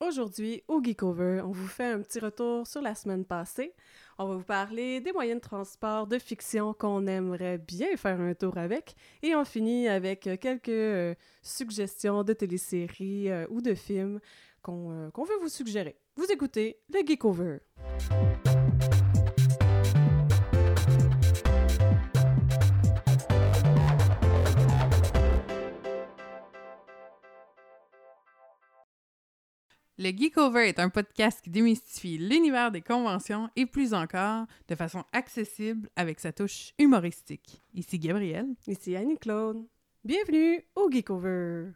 Aujourd'hui, au Geekover, on vous fait un petit retour sur la semaine passée. On va vous parler des moyens de transport de fiction qu'on aimerait bien faire un tour avec. Et on finit avec quelques euh, suggestions de téléséries euh, ou de films qu'on euh, qu'on veut vous suggérer. Vous écoutez le Geekover. Le Geekover est un podcast qui démystifie l'univers des conventions et plus encore de façon accessible avec sa touche humoristique. Ici Gabrielle. Ici Annie-Claude. Bienvenue au Geekover.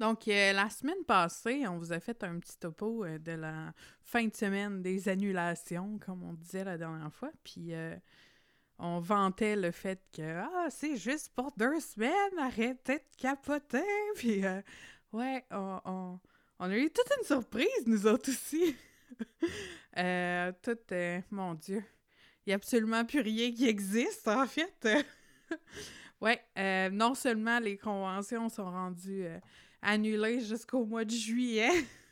Donc, euh, la semaine passée, on vous a fait un petit topo euh, de la fin de semaine des annulations, comme on disait la dernière fois. Puis, euh, on vantait le fait que Ah, c'est juste pour deux semaines, arrêtez de capoter. Puis, ouais, on, on, on, a eu toute une surprise, nous autres aussi. tout, mon Dieu, il n'y a absolument plus rien qui existe, en fait. ouais, non seulement les conventions sont rendues annulé jusqu'au mois de juillet.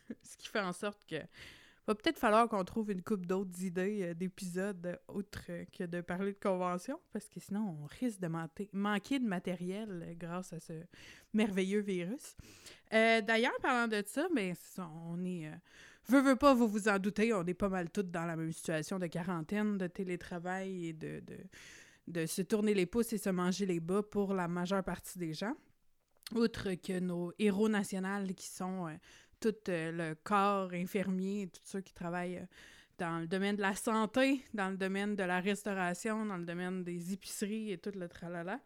Ce qui fait en sorte que va peut-être falloir qu'on trouve une coupe d'autres idées euh, d'épisodes autres que de parler de convention, parce que sinon on risque de manquer de matériel euh, grâce à ce merveilleux virus. Euh, d'ailleurs, parlant de ça, ben, on est. veux, veux pas, vous vous en doutez, on est pas mal toutes dans la même situation de quarantaine, de télétravail et de, de, se tourner les pouces et se manger les bas pour la majeure partie des gens outre que nos héros nationaux qui sont euh, tout euh, le corps infirmier, tous ceux qui travaillent euh, dans le domaine de la santé, dans le domaine de la restauration, dans le domaine des épiceries et tout le tralala.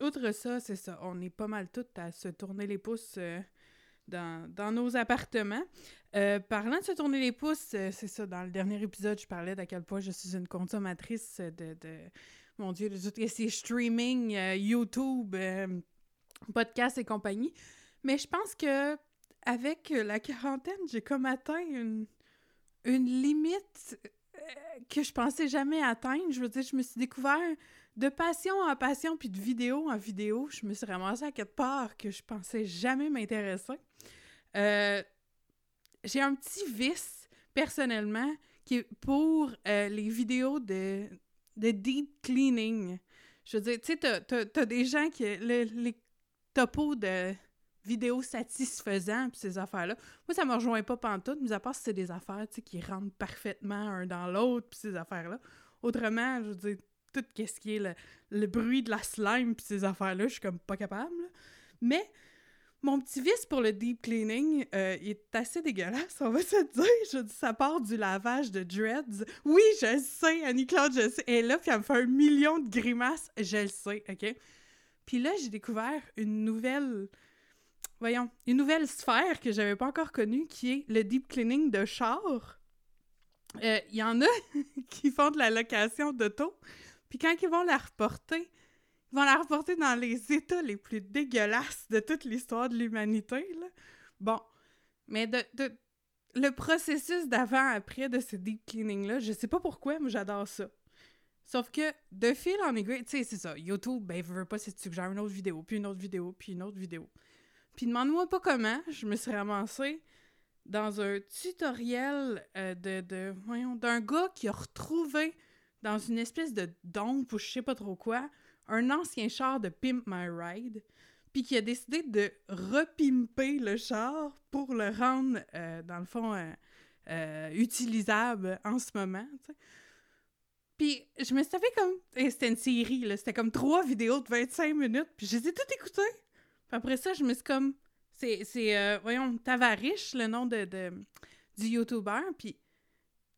outre ça, c'est ça, on est pas mal toutes à se tourner les pouces dans, dans, nos appartements. parlant de se tourner les pouces, c'est ça, dans le dernier épisode, je parlais d'à quel point je suis une consommatrice de, de mon Dieu, de tout ces streaming, YouTube, podcast et compagnie. Mais je pense que avec la quarantaine, j'ai comme atteint une, une limite euh, que je pensais jamais atteindre. Je veux dire, je me suis découvert de passion en passion, puis de vidéo en vidéo. Je me suis ramassée à quelque part que je pensais jamais m'intéresser. Euh, j'ai un petit vice, personnellement, qui est pour euh, les vidéos de, de deep cleaning. Je veux dire, tu sais, t'as, des gens qui... les topo de vidéos satisfaisants puis ces affaires-là. Moi, ça me rejoint pas pantoute, mais à part si c'est des affaires qui rentrent parfaitement un dans l'autre puis ces affaires-là. Autrement, je veux dire, tout ce qui est le, bruit de la slime puis ces affaires-là, je suis comme pas capable. Mais mon petit vice pour le deep cleaning euh, est assez dégueulasse, on va se dire. Je dis, ça part du lavage de dreads. Oui, je le sais, Annie-Claude, je le sais. Elle est là, puis elle me fait un million de grimaces. Je le sais, OK? Puis là, j'ai découvert une nouvelle, voyons, une nouvelle sphère que j'avais pas encore connue, qui est le deep cleaning de char. Il euh, y en a qui font de la location d'auto, puis quand ils vont la reporter, ils vont la reporter dans les états les plus dégueulasses de toute l'histoire de l'humanité. Bon, mais de, de le processus d'avant-après de ce deep cleaning-là, je sais pas pourquoi, mais j'adore ça. Sauf que, de fil en aiguille, tu sais, c'est ça. YouTube, ben, veut pas si tu suggères une autre vidéo, puis une autre vidéo, puis une autre vidéo. Puis demande-moi pas comment, je me suis ramassée dans un tutoriel euh, de, de, voyons, d'un gars qui a retrouvé dans une espèce de dompe ou je sais pas trop quoi, un ancien char de Pimp My Ride, puis qui a décidé de repimper le char pour le rendre, euh, dans le fond, euh, utilisable en ce moment. Puis je me suis comme. C'était une série, là. C'était comme trois vidéos de 25 minutes. Puis je les ai toutes écoutées. Puis après ça, je me suis comme. C'est, c'est euh, voyons, Tavariche, le nom de, de du YouTuber. Puis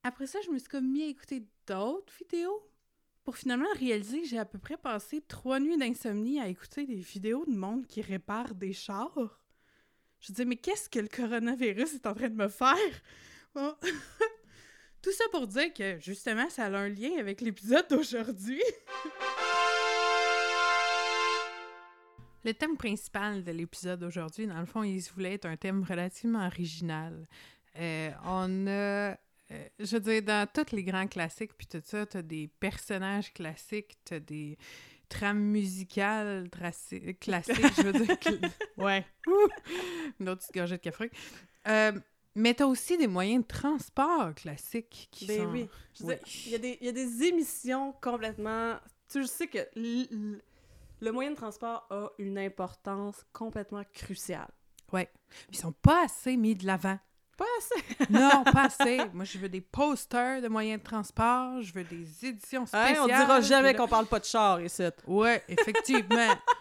après ça, je me suis comme mis à écouter d'autres vidéos pour finalement réaliser que j'ai à peu près passé trois nuits d'insomnie à écouter des vidéos de monde qui répare des chars. Je disais, mais qu'est-ce que le coronavirus est en train de me faire? Bon. Tout ça pour dire que, justement, ça a un lien avec l'épisode d'aujourd'hui. Le thème principal de l'épisode d'aujourd'hui, dans le fond, il voulait être un thème relativement original. Euh, on a, euh, je veux dire, dans tous les grands classiques, puis tout ça, t'as des personnages classiques, t'as des trames musicales classiques, je veux dire. ouais. Une autre petite gorgée de café. Euh, mais t'as aussi des moyens de transport classiques qui Ben sont... oui. Je veux Oui. dire, Il y, a des- il y a des émissions complètement. Tu sais que le moyen de transport a une importance complètement cruciale. Ils sont pas assez mis de l'avant. Pas assez. Non, pas assez. Moi, je veux des posters de moyens de transport, je veux des éditions Hein, spéciales. on dira jamais qu'on parle pas de char ici. Ouais, effectivement.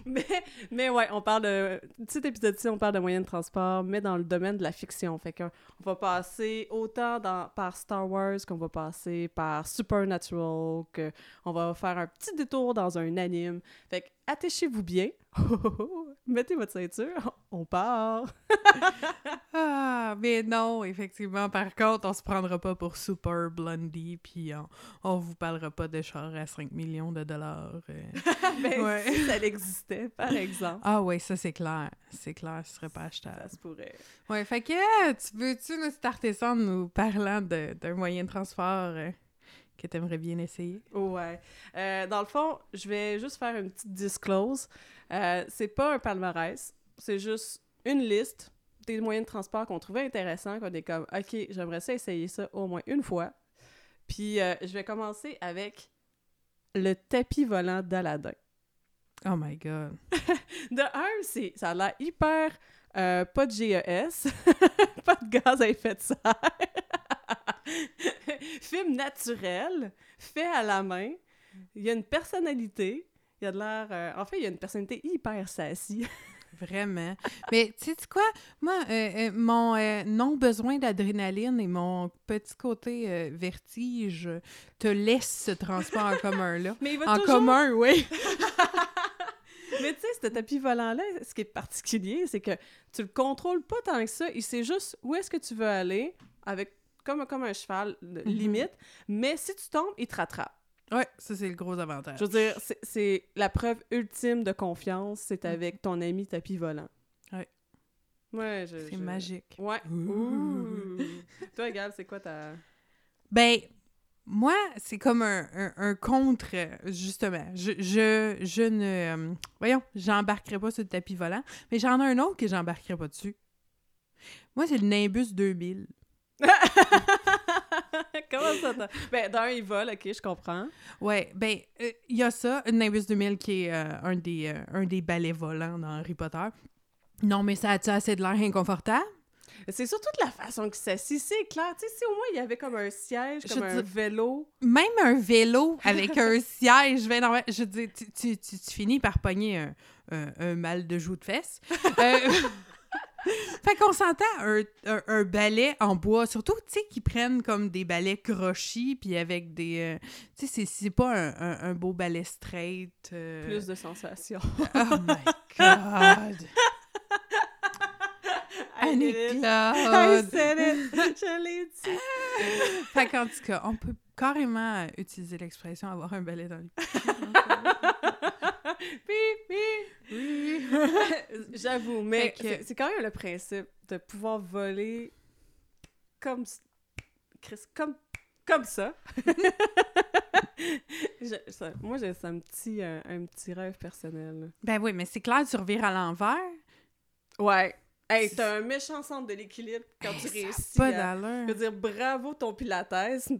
Mais, mais ouais, on parle de. Cet épisode-ci, on parle de moyens de transport, mais dans le domaine de la fiction. Fait qu'on on va passer autant dans, par Star Wars qu'on va passer par Supernatural, qu'on va faire un petit détour dans un anime. Fait que attachez-vous bien. Mettez votre ceinture. On part. Ah, mais non, effectivement. Par contre, on se prendra pas pour Super Blondie, puis on, on vous parlera pas de char à 5 millions de dollars. euh. Mais Ouais. si ça existait, par exemple, Ah ouais, ça c'est clair. C'est clair, ce serait pas ça achetable. se pourrait. Ouais, fait que euh, tu veux-tu nous starter ça en nous parlant d'un moyen de transport euh, que t'aimerais bien essayer? Ouais. Euh, dans le fond, je vais juste faire une petite disclose. Euh, c'est pas un palmarès, c'est juste une liste des moyens de transport qu'on trouvait intéressants, qu'on est comme, OK, j'aimerais ça essayer ça au moins une fois. Puis euh, je vais commencer avec le tapis volant d'Aladin. Oh my god. De un, c'est, ça a l'air hyper euh, pas de GES, pas de gaz à effet de serre. Film naturel, fait à la main. Il y a une personnalité. Il y a de l'air. euh, en fait, il y a une personnalité hyper sassy. Vraiment. Mais tu sais quoi? Moi, euh, euh, mon euh, non-besoin d'adrénaline et mon petit côté vertige te laisse ce transport en commun-là. Mais il va En toujours. commun, oui. Mais tu sais, ce tapis volant-là, ce qui est particulier, c'est que tu le contrôles pas tant que ça. Il sait juste où est-ce que tu veux aller, avec comme, comme un cheval, Mhm. limite. Mais si tu tombes, il te rattrape. Ouais, ça c'est le gros avantage. Je veux dire, c'est- la preuve ultime de confiance, c'est Mhm. avec ton ami tapis volant. Ouais. Ouais, je... C'est je- magique. Ouais. Ouh. Toi, Gab, c'est quoi ta... Ben, moi, c'est comme un, un- un contre, justement. Je, je, je ne... euh, voyons, j'embarquerai pas sur le tapis volant, mais j'en ai un autre que j'embarquerai pas dessus. Moi, c'est le Nimbus 2000. Comment ça? Ben, d'un, il vole, ok, je comprends. Ouais, ben, euh, il y a ça, Nimbus 2000 qui est euh, un, des, euh, un des balais volants dans Harry Potter. Non, mais ça a-tu assez de l'air inconfortable? C'est surtout de la façon qu'il s'assit, c'est clair. Tu sais, si au moins il y avait comme un siège, Je comme un dis- vélo... Même un vélo avec un siège, ben non, je veux dire, tu, tu, tu, tu finis par pogner un, un, un mal de joue de fesses. Fait qu'on s'entend un, un, un balai en bois, surtout, tu sais, qui prennent comme des balais crochis, puis avec des... euh, tu sais, c'est- c'est pas un, un, beau balai straight. euh, Plus de sensations. Oh my God! Annie-Claude! said it. Je l'ai dit. Fait qu'en tout cas, on peut carrément utiliser l'expression avoir un balai dans Pip, pip. Oui. J'avoue, mais que- c'est quand même le principe de pouvoir voler comme Chris, comme comme ça. Je- ça- moi, j'ai un petit un, un petit rêve personnel. Ben oui, mais c'est clair, tu revires à l'envers. Ouais. Hey, t'as un méchant centre de l'équilibre quand tu Hey, réussis. Pas à-. Je veux dire, bravo ton pilates,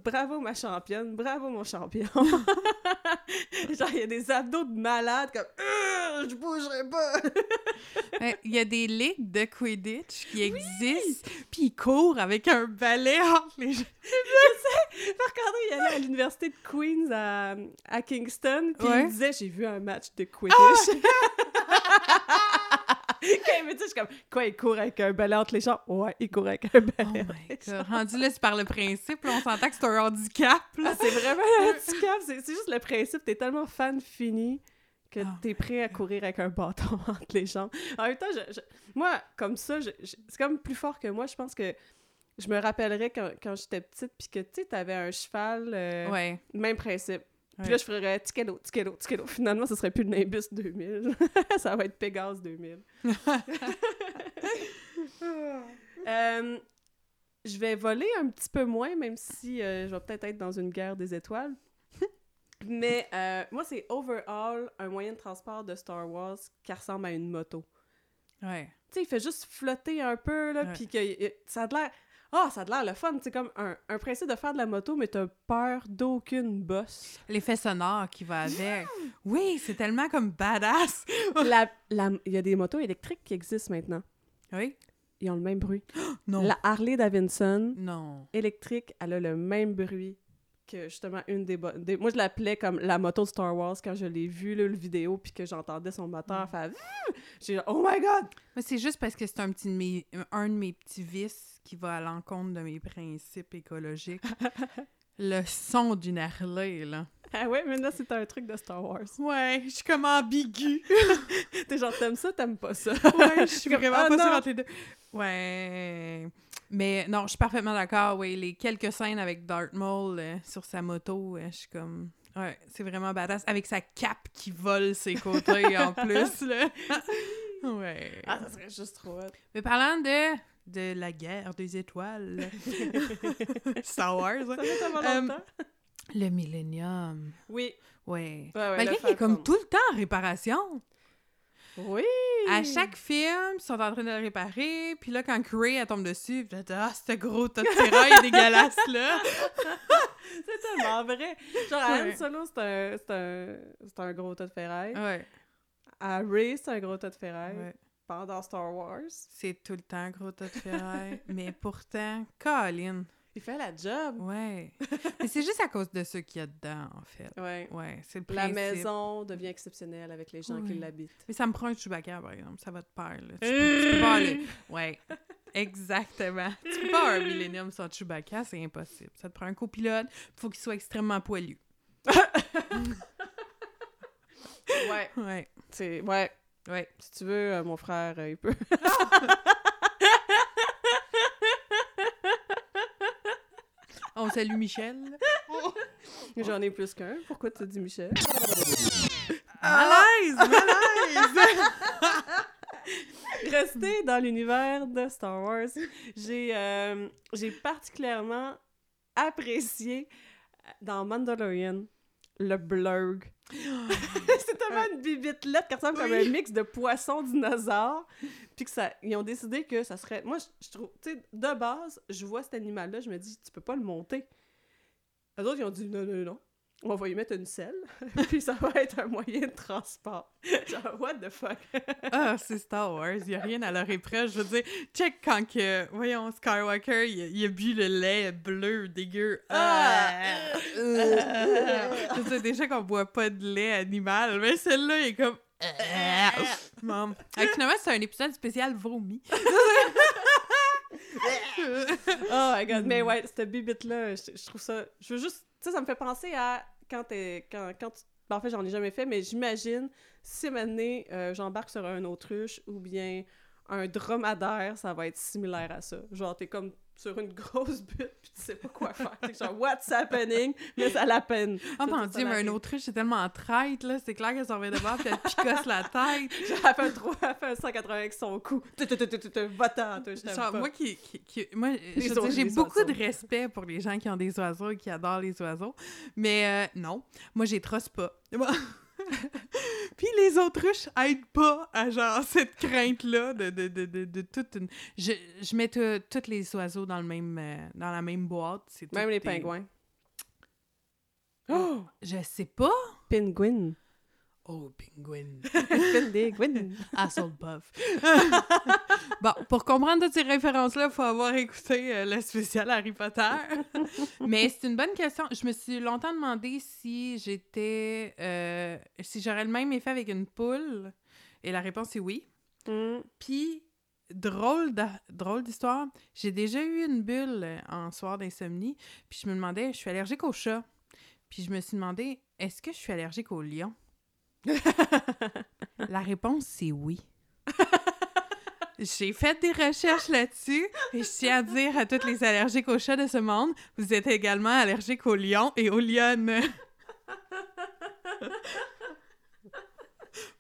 bravo ma championne, bravo mon champion. Genre, il y a des abdos de malade comme Euh, je bougerai pas. Ben, Il y a des ligues de Quidditch qui existent, puis ils courent avec un balai entre les jambes. Quand il allait à l'université de Queens à, à Kingston, puis Ouais. il disait j'ai vu un match de Quidditch. Quand il me dit, je suis comme quoi il court avec un balai entre les jambes? Ouais, il court avec un Oh balai. my god. jambes. Rendu là, c'est par le principe, là, on s'entend que c'est un handicap. Là. Ah, c'est vraiment un handicap, c'est c'est juste le principe, t'es tellement fan fini que Oh t'es prêt à courir avec un bâton entre les jambes. En même temps, je- je- moi, comme ça, je- c'est comme plus fort que moi. Je pense que je me rappellerais quand, quand j'étais petite, puis que, tu sais, t'avais un cheval, euh, Ouais. même principe. Puis là, je ferais Tikelo, Tikelo, Tikelo. Finalement, ce serait plus le Nimbus 2000. ça va être Pégase 2000. Euh, je vais voler un petit peu moins, même si euh, je vais peut-être être dans une guerre des étoiles. Mais euh, moi, c'est overall un moyen de transport de Star Wars qui ressemble à une moto. Ouais. Tu sais, il fait juste flotter un peu, là, puis que euh, ça a l'air... Ah, ça a l'air le fun, c'est comme un, un principe de faire de la moto, mais t'as peur d'aucune bosse. L'effet sonore qui va avec. Oui, c'est tellement comme badass. La- la- Il y a des motos électriques qui existent maintenant. Oui? Ils ont le même bruit. Non. La Harley Davidson Non. électrique, elle a le même bruit que justement une des, des- Moi, je l'appelais comme la moto de Star Wars quand je l'ai vu, là, le vidéo, puis que j'entendais son moteur Mm. faire... J'ai oh my God! Mais c'est juste parce que c'est un petit de mes, un de mes petits vices qui va à l'encontre de mes principes écologiques. Le son d'une Harley, là. Ah ouais, mais là, c'est un truc de Star Wars. Ouais, je suis comme ambiguë. T'es genre, t'aimes ça, t'aimes pas ça? Ouais, je suis vraiment ah, pas sûre entre les deux. Ouais. Mais non, je suis parfaitement d'accord. Oui, les quelques scènes avec Darth Maul euh, sur sa moto, euh, je suis comme. Ouais, c'est vraiment badass. Avec sa cape qui vole ses côtés en plus, là. ouais. Ah, ça serait juste trop hot. Mais parlant de, de la guerre des étoiles, Star Wars, hein. Ça fait longtemps. le Millennium. Oui. Ouais. Ouais, ouais, Malgré qu'il est comme tout le temps en réparation. Oui! À chaque film, ils sont en train de le réparer, puis là, quand Ray elle tombe dessus, puis là, ah, ce gros tas de ferraille dégueulasse, là! C'est tellement vrai. Genre, à Ouais. Han Solo, c'est un, c'est un, c'est un gros tas de ferraille. Ouais, À Ray, c'est un gros tas de ferraille. ouais. Pendant Star Wars, C'est tout le temps gros tas de ferraille. Mais pourtant, Colin, il fait la job. ouais. Mais c'est juste à cause de ce qu'il y a dedans, en fait. Ouais. Ouais, c'est le La principe. maison devient exceptionnelle avec les gens qui l'habitent. Mais ça me prend un Chewbacca, par exemple. Ça va de pair, là. Tu peux, tu peux pas aller... Ouais, exactement. Tu peux pas avoir un Millennium sans Chewbacca, c'est impossible. Ça te prend un copilote, faut qu'il soit extrêmement poilu. Ouais. Ouais, C'est... Ouais. Ouais. Si tu veux, euh, mon frère, euh, il peut. On salue Michel. J'en ai plus qu'un. Pourquoi tu dis Michel? Malaise! Malaise! Rester dans l'univers de Star Wars, j'ai euh, j'ai particulièrement apprécié dans Mandalorian le blurg. c'est tellement une bibite lettre qui ressemble comme Oui. un mix de poisson dinosaure. Puis que ça, ils ont décidé que ça serait. Moi, je, je trouve, tu sais, de base, je vois cet animal-là, je me dis, tu peux pas le monter. Les autres, ils ont dit, non, non, non. On va y mettre une selle, puis ça va être un moyen de transport. Genre, what the fuck? Ah, c'est Star Wars, il a rien à leur épreuve. Je veux dire, check quand que, voyons, Skywalker, il a, il a bu le lait bleu dégueu. Ah! Euh, Je sais déjà qu'on boit pas de lait animal, mais celle-là, il est comme... Maman. Fait que finalement, c'est un épisode spécial vomi. Oh my god, mais ouais, cette bibite-là, je, je trouve ça. Je veux juste. Tu sais, ça me fait penser à quand t'es. Quand, quand tu- ben, en fait, j'en ai jamais fait, mais j'imagine si maintenant euh, j'embarque sur un autruche ou bien un dromadaire, ça va être similaire à ça. Genre, t'es comme sur une grosse butte, puis tu sais pas quoi faire. T'es genre, what's happening? Mais ça la peine. Oh mon dieu, mais un autruche, c'est tellement traite, là. C'est clair qu'elle s'en revient de bord, puis elle picosse la tête. Elle fait un, elle fait un 180 avec son cou. Va-t'en, toi, je t'aime Genre, pas. moi qui, qui, moi, j'ai beaucoup de respect pour les gens qui ont des oiseaux et qui adorent les oiseaux, mais euh, non, moi j'ai trosse pas. Puis les autruches aident pas à genre cette crainte là de, de, de, de, de toute une. Je, je mets tous les oiseaux dans le même euh, dans la même boîte. Même les des- pingouins. Oh! Je sais pas. Penguin. Oh, penguin. Penguin. Asshole buff. bon, pour comprendre toutes ces références-là, il faut avoir écouté euh, le spécial Harry Potter. Mais c'est une bonne question. Je me suis longtemps demandé si j'étais. euh, si j'aurais le même effet avec une poule. Et la réponse est oui. Hmm. Puis, drôle d'histoire, j'ai déjà eu une bulle en soir d'insomnie. Puis je me demandais, je suis allergique aux chats. Puis je me suis demandé, est-ce que je suis allergique aux lions? La réponse, c'est oui. J'ai fait des recherches là-dessus et je tiens à dire à toutes les allergiques aux chats de ce monde, vous êtes également allergiques aux lions et aux lionnes.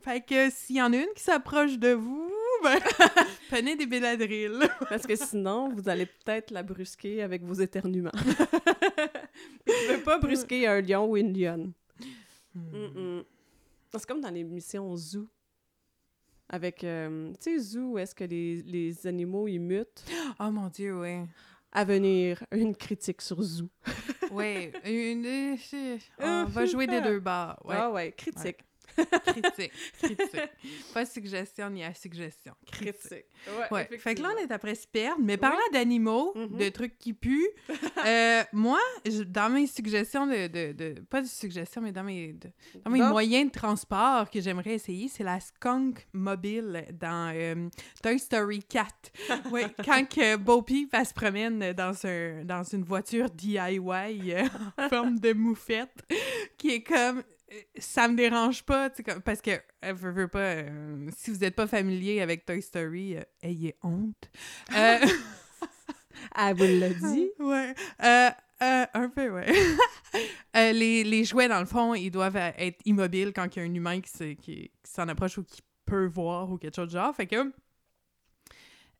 fait que s'il y en a une qui s'approche de vous, ben, prenez des Benadryl. Parce que sinon, vous allez peut-être la brusquer avec vos éternuements. Vous ne pouvez pas brusquer un lion ou une lionne. Hmm. C'est comme dans l'émission Zoo. Avec, euh, tu sais, Zoo, où est-ce que les, les animaux, ils mutent? Oh mon Dieu, ouais. À venir, une critique sur Zoo. Ouais, une, on va jouer des deux bars. Ouais, Ah ouais, critique. Critique, critique. Pas suggestion ni à suggestion. Critique. Critique. Ouais, Ouais. Fait que là, on est après se perdre. Mais parlant d'animaux, Mhm. de trucs qui puent, euh, moi, je- dans mes suggestions de, de, de- Pas de suggestions, mais dans mes, de- dans mes moyens de transport que j'aimerais essayer, c'est la skunk mobile dans euh, Toy Story 4. oui, quand que Bo Peep elle se promène dans, un, dans une voiture DIY euh, en forme de moufette, qui est comme ça me dérange pas, comme- parce que, euh, veux, veux pas, euh, si vous n'êtes pas familier avec Toy Story, euh, ayez honte. Euh, Ah, vous l'a dit? ouais. Euh, euh, un peu, ouais. Euh, les, les jouets, dans le fond, ils doivent euh, être immobiles quand il y a un humain qui se- qui, qui s'en approche ou qui peut voir ou quelque chose de genre. Fait que,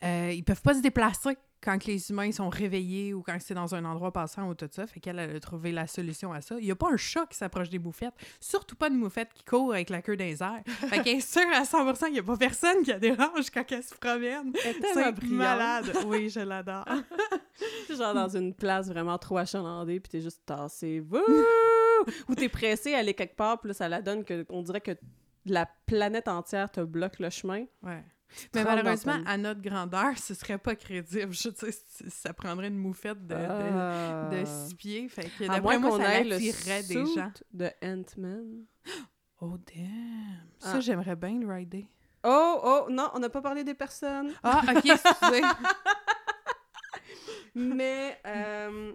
euh, ils peuvent pas se déplacer quand les humains sont réveillés ou quand c'est dans un endroit passant ou tout ça. Fait qu'elle elle a trouvé la solution à ça. Il y a pas un chat qui s'approche des moufettes. Surtout pas une moufette qui court avec la queue dans les airs. Fait qu'elle est sûre à 100% qu'il y a pas personne qui la dérange quand elle se promène. Elle est tellement C'est malade. Oui, je l'adore. Genre dans une place vraiment trop achalandée, puis t'es juste tassé. Ou t'es pressé à aller quelque part, puis là, ça la donne que on dirait que la planète entière te bloque le chemin. Ouais. Mais malheureusement, à notre grandeur, ce serait pas crédible. Je sais, ça prendrait une moufette de, de, Ah. de six pieds. Fait que d'après moi, ça attirerait des gens. de Ant-Man. Oh, damn! Ça, Ah. j'aimerais bien le rider. Oh, oh, non, on n'a pas parlé des personnes. Ah, OK, excusez. Mais, euh,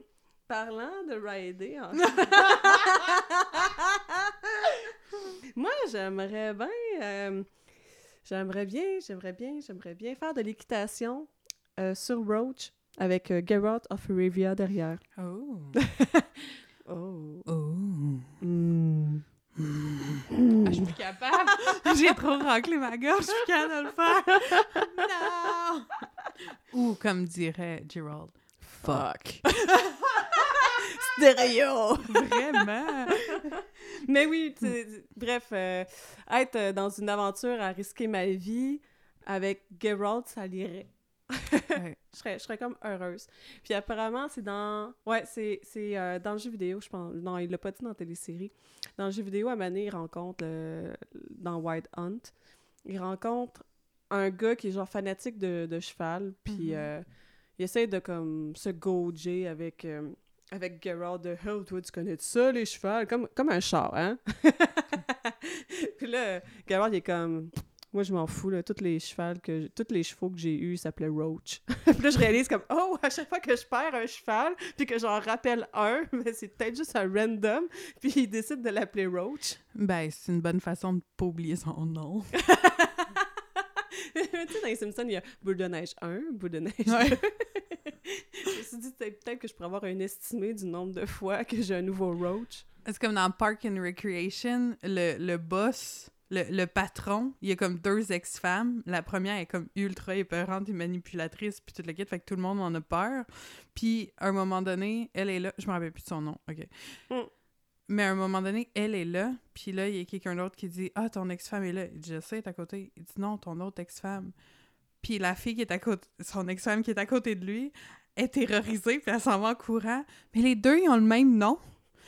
parlant de rider, en- moi, j'aimerais bien, euh, j'aimerais bien, j'aimerais bien, j'aimerais bien faire de l'équitation euh, sur Roach avec euh, Geralt of Rivia derrière. oh. Oh. Oh. Mm. Ah, je suis plus capable. J'ai trop raclé ma gorge. Je suis capable de le faire. Non! Ou, comme dirait Gerald, Fuck. Stéréo! vraiment. Mais oui, bref, euh, être euh, dans une aventure à risquer ma vie avec Geralt, ça l'irait. Ouais. Je serais, je serais comme heureuse. Puis apparemment, c'est dans... Ouais, c'est c'est, euh, dans le jeu vidéo, je pense. Non, il l'a pas dit dans la télésérie. Dans le jeu vidéo, à Mané, il rencontre, euh, dans White Hunt, il rencontre un gars qui est genre fanatique de, de cheval, puis Mhm. euh, il essaie de comme se gauger avec... avec Geralt de « Oh, toi, tu connais ça, les chevals? » Comme, comme un char, hein? puis là, Geralt, il est comme... Moi, je m'en fous, là. Tous les chevals que... Tous les chevaux que j'ai eus s'appelaient Roach. puis là, je réalise comme... Oh, à chaque fois que je perds un cheval, puis que j'en rappelle un, mais c'est peut-être juste un random, puis il décide de l'appeler Roach. Ben, c'est une bonne façon de pas oublier son nom. tu sais, dans les Simpsons, il y a Boule de neige 1, Boule de neige 2. Ouais. Je me suis dit, peut-être que je pourrais avoir un estimé du nombre de fois que j'ai un nouveau Roach. C'est comme dans Park and Recreation, le, le boss, le, le patron, il y a comme deux ex-femmes. La première est comme ultra épeurante et manipulatrice, puis toute la kit, fait que tout le monde en a peur. Puis, à un moment donné, elle est là. Je me rappelle plus de son nom, OK. Mm. Mais à un moment donné, elle est là, puis là, il y a quelqu'un d'autre qui dit « Ah, ton ex-femme est là. » Il dit « Je sais, elle est à côté. » Il dit « Non, ton autre ex-femme. » Puis la fille qui est à côté, son ex-femme qui est à côté de lui, est terrorisée, puis elle s'en va en courant. Mais les deux, ils ont le même nom.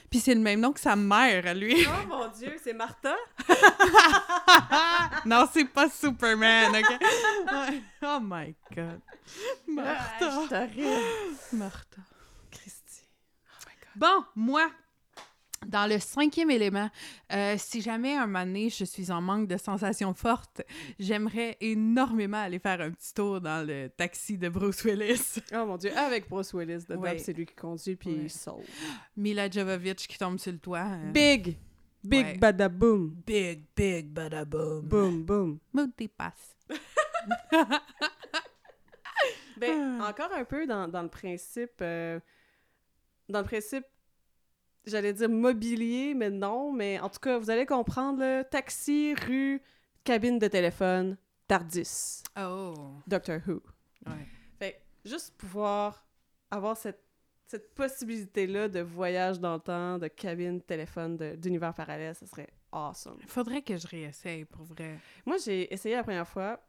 Puis c'est le même nom que sa mère, à lui. Oh mon Dieu, c'est Martha? non, c'est pas Superman, OK? Oh my God. Ah, Martha. je t'arrive. Martha. Christy. Bon, moi, dans le cinquième élément, euh, si jamais un moment donné, je suis en manque de sensations fortes, j'aimerais énormément aller faire un petit tour dans le taxi de Bruce Willis. Oh mon Dieu, avec Bruce Willis dedans, Ouais. c'est lui qui conduit, puis Ouais. il sauve. Mila Jovovich qui tombe sur le toit. euh, Big! Big Ouais. badaboom! big, big, badaboom. Boom, boom. Mood des passes. Ben, encore un peu dans, dans le principe... euh, dans le principe, j'allais dire mobilier, mais non, mais en tout cas, vous allez comprendre, là, taxi, rue, cabine de téléphone, Tardis, Oh. Doctor Who. Ouais. Fait juste pouvoir avoir cette cette possibilité-là de voyage dans le temps, de cabine, téléphone, de- d'univers parallèle, ça serait awesome. Faudrait que je réessaye, pour vrai. Moi, j'ai essayé la première fois.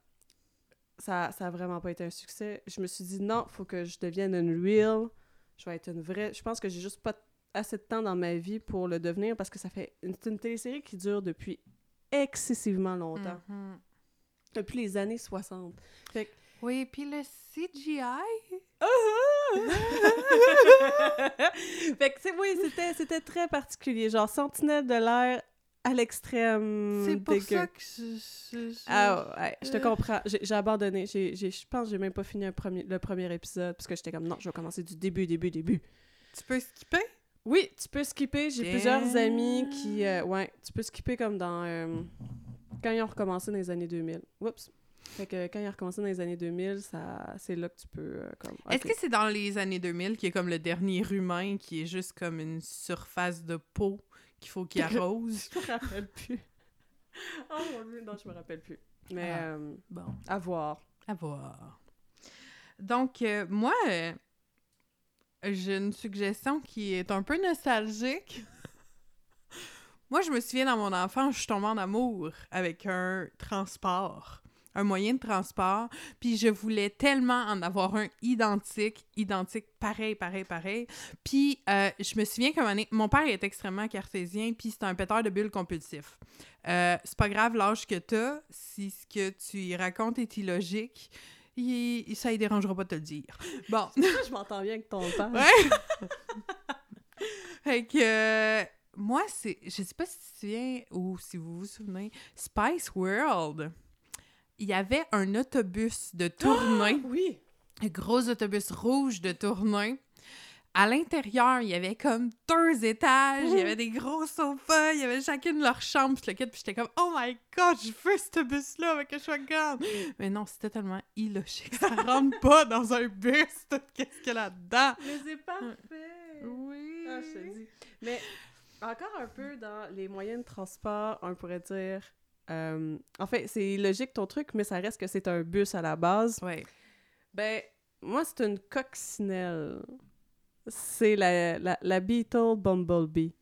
Ça, ça a vraiment pas été un succès. Je me suis dit, non, faut que je devienne une real. Je vais être une vraie. Je pense que j'ai juste pas assez de temps dans ma vie pour le devenir parce que ça fait. une- C'est une télésérie qui dure depuis excessivement longtemps. Mhm. Depuis les années 60. Oui, puis le CGI... fait que, oui, c'était, c'était très particulier. Genre, Sentinelle de l'air à l'extrême. C'est pour dégueu. ça que je... je- je- Ah ouais, je te comprends. J'ai abandonné. J'ai- je pense que j'ai même pas fini un premier, le premier épisode parce que j'étais comme non, je vais commencer du début, début, début. Tu peux skipper? Oui, tu peux skipper. J'ai plusieurs amis qui. euh, ouais, tu peux skipper comme dans. euh, quand ils ont recommencé dans les années 2000. Oups. Fait que quand ils ont recommencé dans les années 2000, ça, c'est là que tu peux. euh, comme, Est-ce que c'est dans les années 2000 qui est comme le dernier humain qui est juste comme une surface de peau qu'il faut qu'il arrose? Je me rappelle plus. oh mon dieu, non, je me rappelle plus. Mais Ah. Bon, à voir. à voir. Donc, moi, j'ai une suggestion qui est un peu nostalgique. moi, je me souviens dans mon enfance, je suis tombée en amour avec un transport, un moyen de transport, puis je voulais tellement en avoir un identique, identique, pareil, pareil, pareil. Puis euh, je me souviens moment donné, mon père est extrêmement cartésien, puis c'est un péteur de bulles compulsif. Euh, c'est pas grave l'âge que t'as, si ce que tu racontes est illogique, il, ça ne dérangera pas de te le dire. Bon, je m'entends bien avec ton père. Ouais. fait que euh, moi, c'est. Je sais pas si tu te souviens ou si vous vous souvenez, Spice World. Il y avait un autobus de tournée, Oui. un gros autobus rouge de tournée. À l'intérieur, il y avait comme deux étages, il y avait des gros sofas, il y avait chacune leur chambre, puis le kit, puis j'étais comme « Oh my God, je veux ce bus-là avec un shotgun! » Mais non, c'est totalement illogique, ça rentre pas dans un bus, qu'est-ce qu'il y a là-dedans! Mais c'est parfait! Oui. Ah, je te dis. Mais encore un peu dans les moyens de transport, on pourrait dire. euh, en fait, c'est logique ton truc, mais ça reste que c'est un bus à la base. Ouais. Ben, moi, c'est une coccinelle. C'est la, la, la Beetle Bumblebee.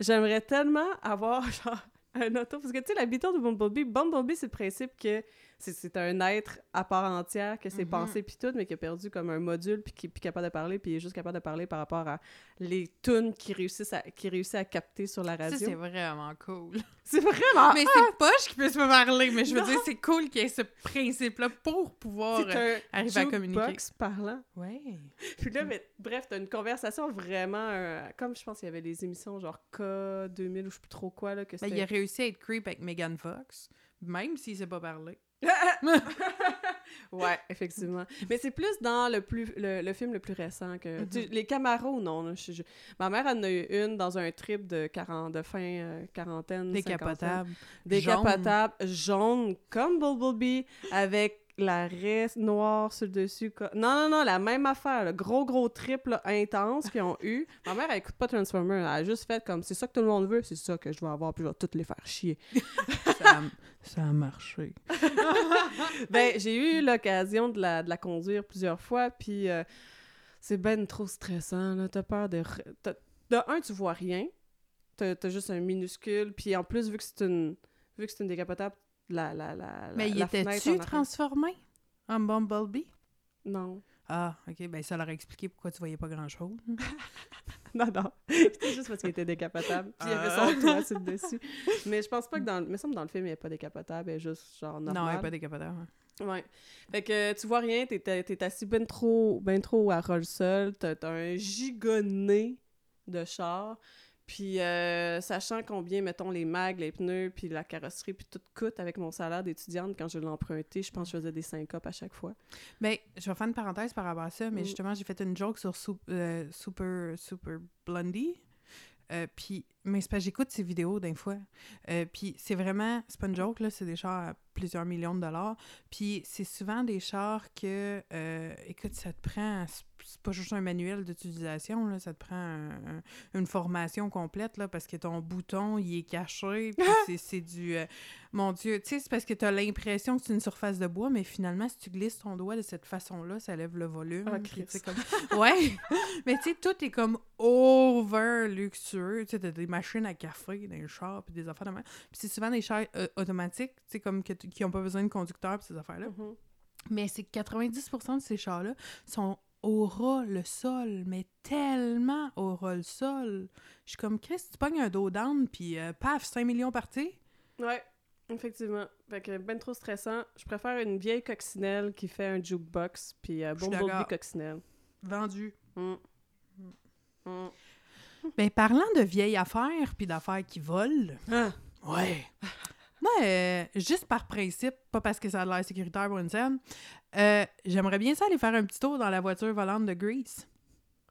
J'aimerais tellement avoir genre un auto. Parce que tu sais, la Beetle de Bumblebee, Bumblebee, c'est le principe que c'est- un être à part entière, que c'est Mhm. pensé puis tout, mais qui a perdu comme un module puis qui est plus capable de parler, puis il est juste capable de parler par rapport à les tunes qui réussissent à, qui réussit à capter sur la Ça, radio. c'est vraiment cool. C'est vraiment. mais c'est poche qu'ils puissent pas parler, mais je veux Non. dire, c'est cool qu'il y ait ce principe-là pour pouvoir... euh, un arriver à communiquer. jukebox parlant. Ouais. Puis là, mais, bref, t'as une conversation vraiment... euh, comme je pense qu'il y avait les émissions genre K2000 ou je sais plus trop quoi, là, que Ben, il a réussi à être creep avec Megan Fox, même s'il sait pas parler. ouais, effectivement. Mais c'est plus dans le plus le, le film le plus récent que tu- les Camaros non. là, je- je- Ma mère en a eu une dans un trip de 40 de fin euh, quarantaine. Décapotable. décapotable, jaune comme Bumblebee avec la reste noire sur le dessus. Non, non, non, la même affaire. Le gros, gros trip là, intense qu'ils ont eu. Ma mère, elle écoute pas Transformers. Elle a juste fait comme c'est ça que tout le monde veut, c'est ça que je vais avoir, puis je vais toutes les faire chier. Ça a, ça a marché. ben, j'ai eu l'occasion de la, de la conduire plusieurs fois, puis euh, c'est ben trop stressant, là. T'as peur de... t'as- De un, tu vois rien. T'as t'as juste un minuscule, puis en plus, vu que c'est une... Vu que c'est une décapotable, la, la, la, Mais il était-tu transformé en Bumblebee? Non. Ah, ok, ben ça leur a expliqué pourquoi tu voyais pas grand-chose. Non, non. C'était juste parce qu'il était décapotable. Puis il y avait son Ah. toit sur le dessus. Mais je pense pas que dans le... me semble dans le film, il n'est pas décapotable. Elle est juste genre Non, normal. elle est pas décapotable. hein. Ouais. Fait que tu vois rien, t'es, t'es assis ben trop, ben trop à ras le sol, t'as, t'as un gigonnet de char, puis euh, sachant combien, mettons, les mags, les pneus, puis la carrosserie, puis tout coûte avec mon salaire d'étudiante quand je l'ai emprunté, je pense que je faisais des syncopes à chaque fois. Ben, je vais faire une parenthèse par rapport à ça, mais Mm. justement, j'ai fait une joke sur euh, Super, Super Blondie. Euh, puis, mais c'est parce j'écoute ses vidéos d'un fois. Puis c'est vraiment, c'est pas une joke, là, c'est des chars à plusieurs millions de dollars. Puis c'est souvent des chars que, écoute, ça te prend c'est pas juste un manuel d'utilisation, là, ça te prend un- un- une formation complète, là, parce que ton bouton, il est caché, puis c'est- c'est du... euh, mon Dieu, tu sais, c'est parce que t'as l'impression que c'est une surface de bois, mais finalement, si tu glisses ton doigt de cette façon-là, ça lève le volume. Ah, comme... Ouais! mais tu sais, tout est comme over luxueux, tu sais, t'as des machines à café les chars, puis des affaires de. Puis c'est souvent des chars euh, automatiques, tu sais, comme que qui ont pas besoin de conducteur, puis ces affaires-là. Mhm. Mais c'est que 90% de ces chars-là sont au ras le sol, mais tellement au ras le sol. Je suis comme, Chris, tu pognes un dos down, puis euh, paf, 5 millions partis. Ouais, effectivement. Fait que ben trop stressant. Je préfère une vieille coccinelle qui fait un jukebox, puis euh, Bumblebee coccinelle. Vendu. Mm. Mm. Ben, parlant de vieilles affaires, puis d'affaires qui volent, Ah, ouais. Moi, euh, juste par principe, pas parce que ça a l'air sécuritaire pour une scène, euh, j'aimerais bien ça aller faire un petit tour dans la voiture volante de Grease.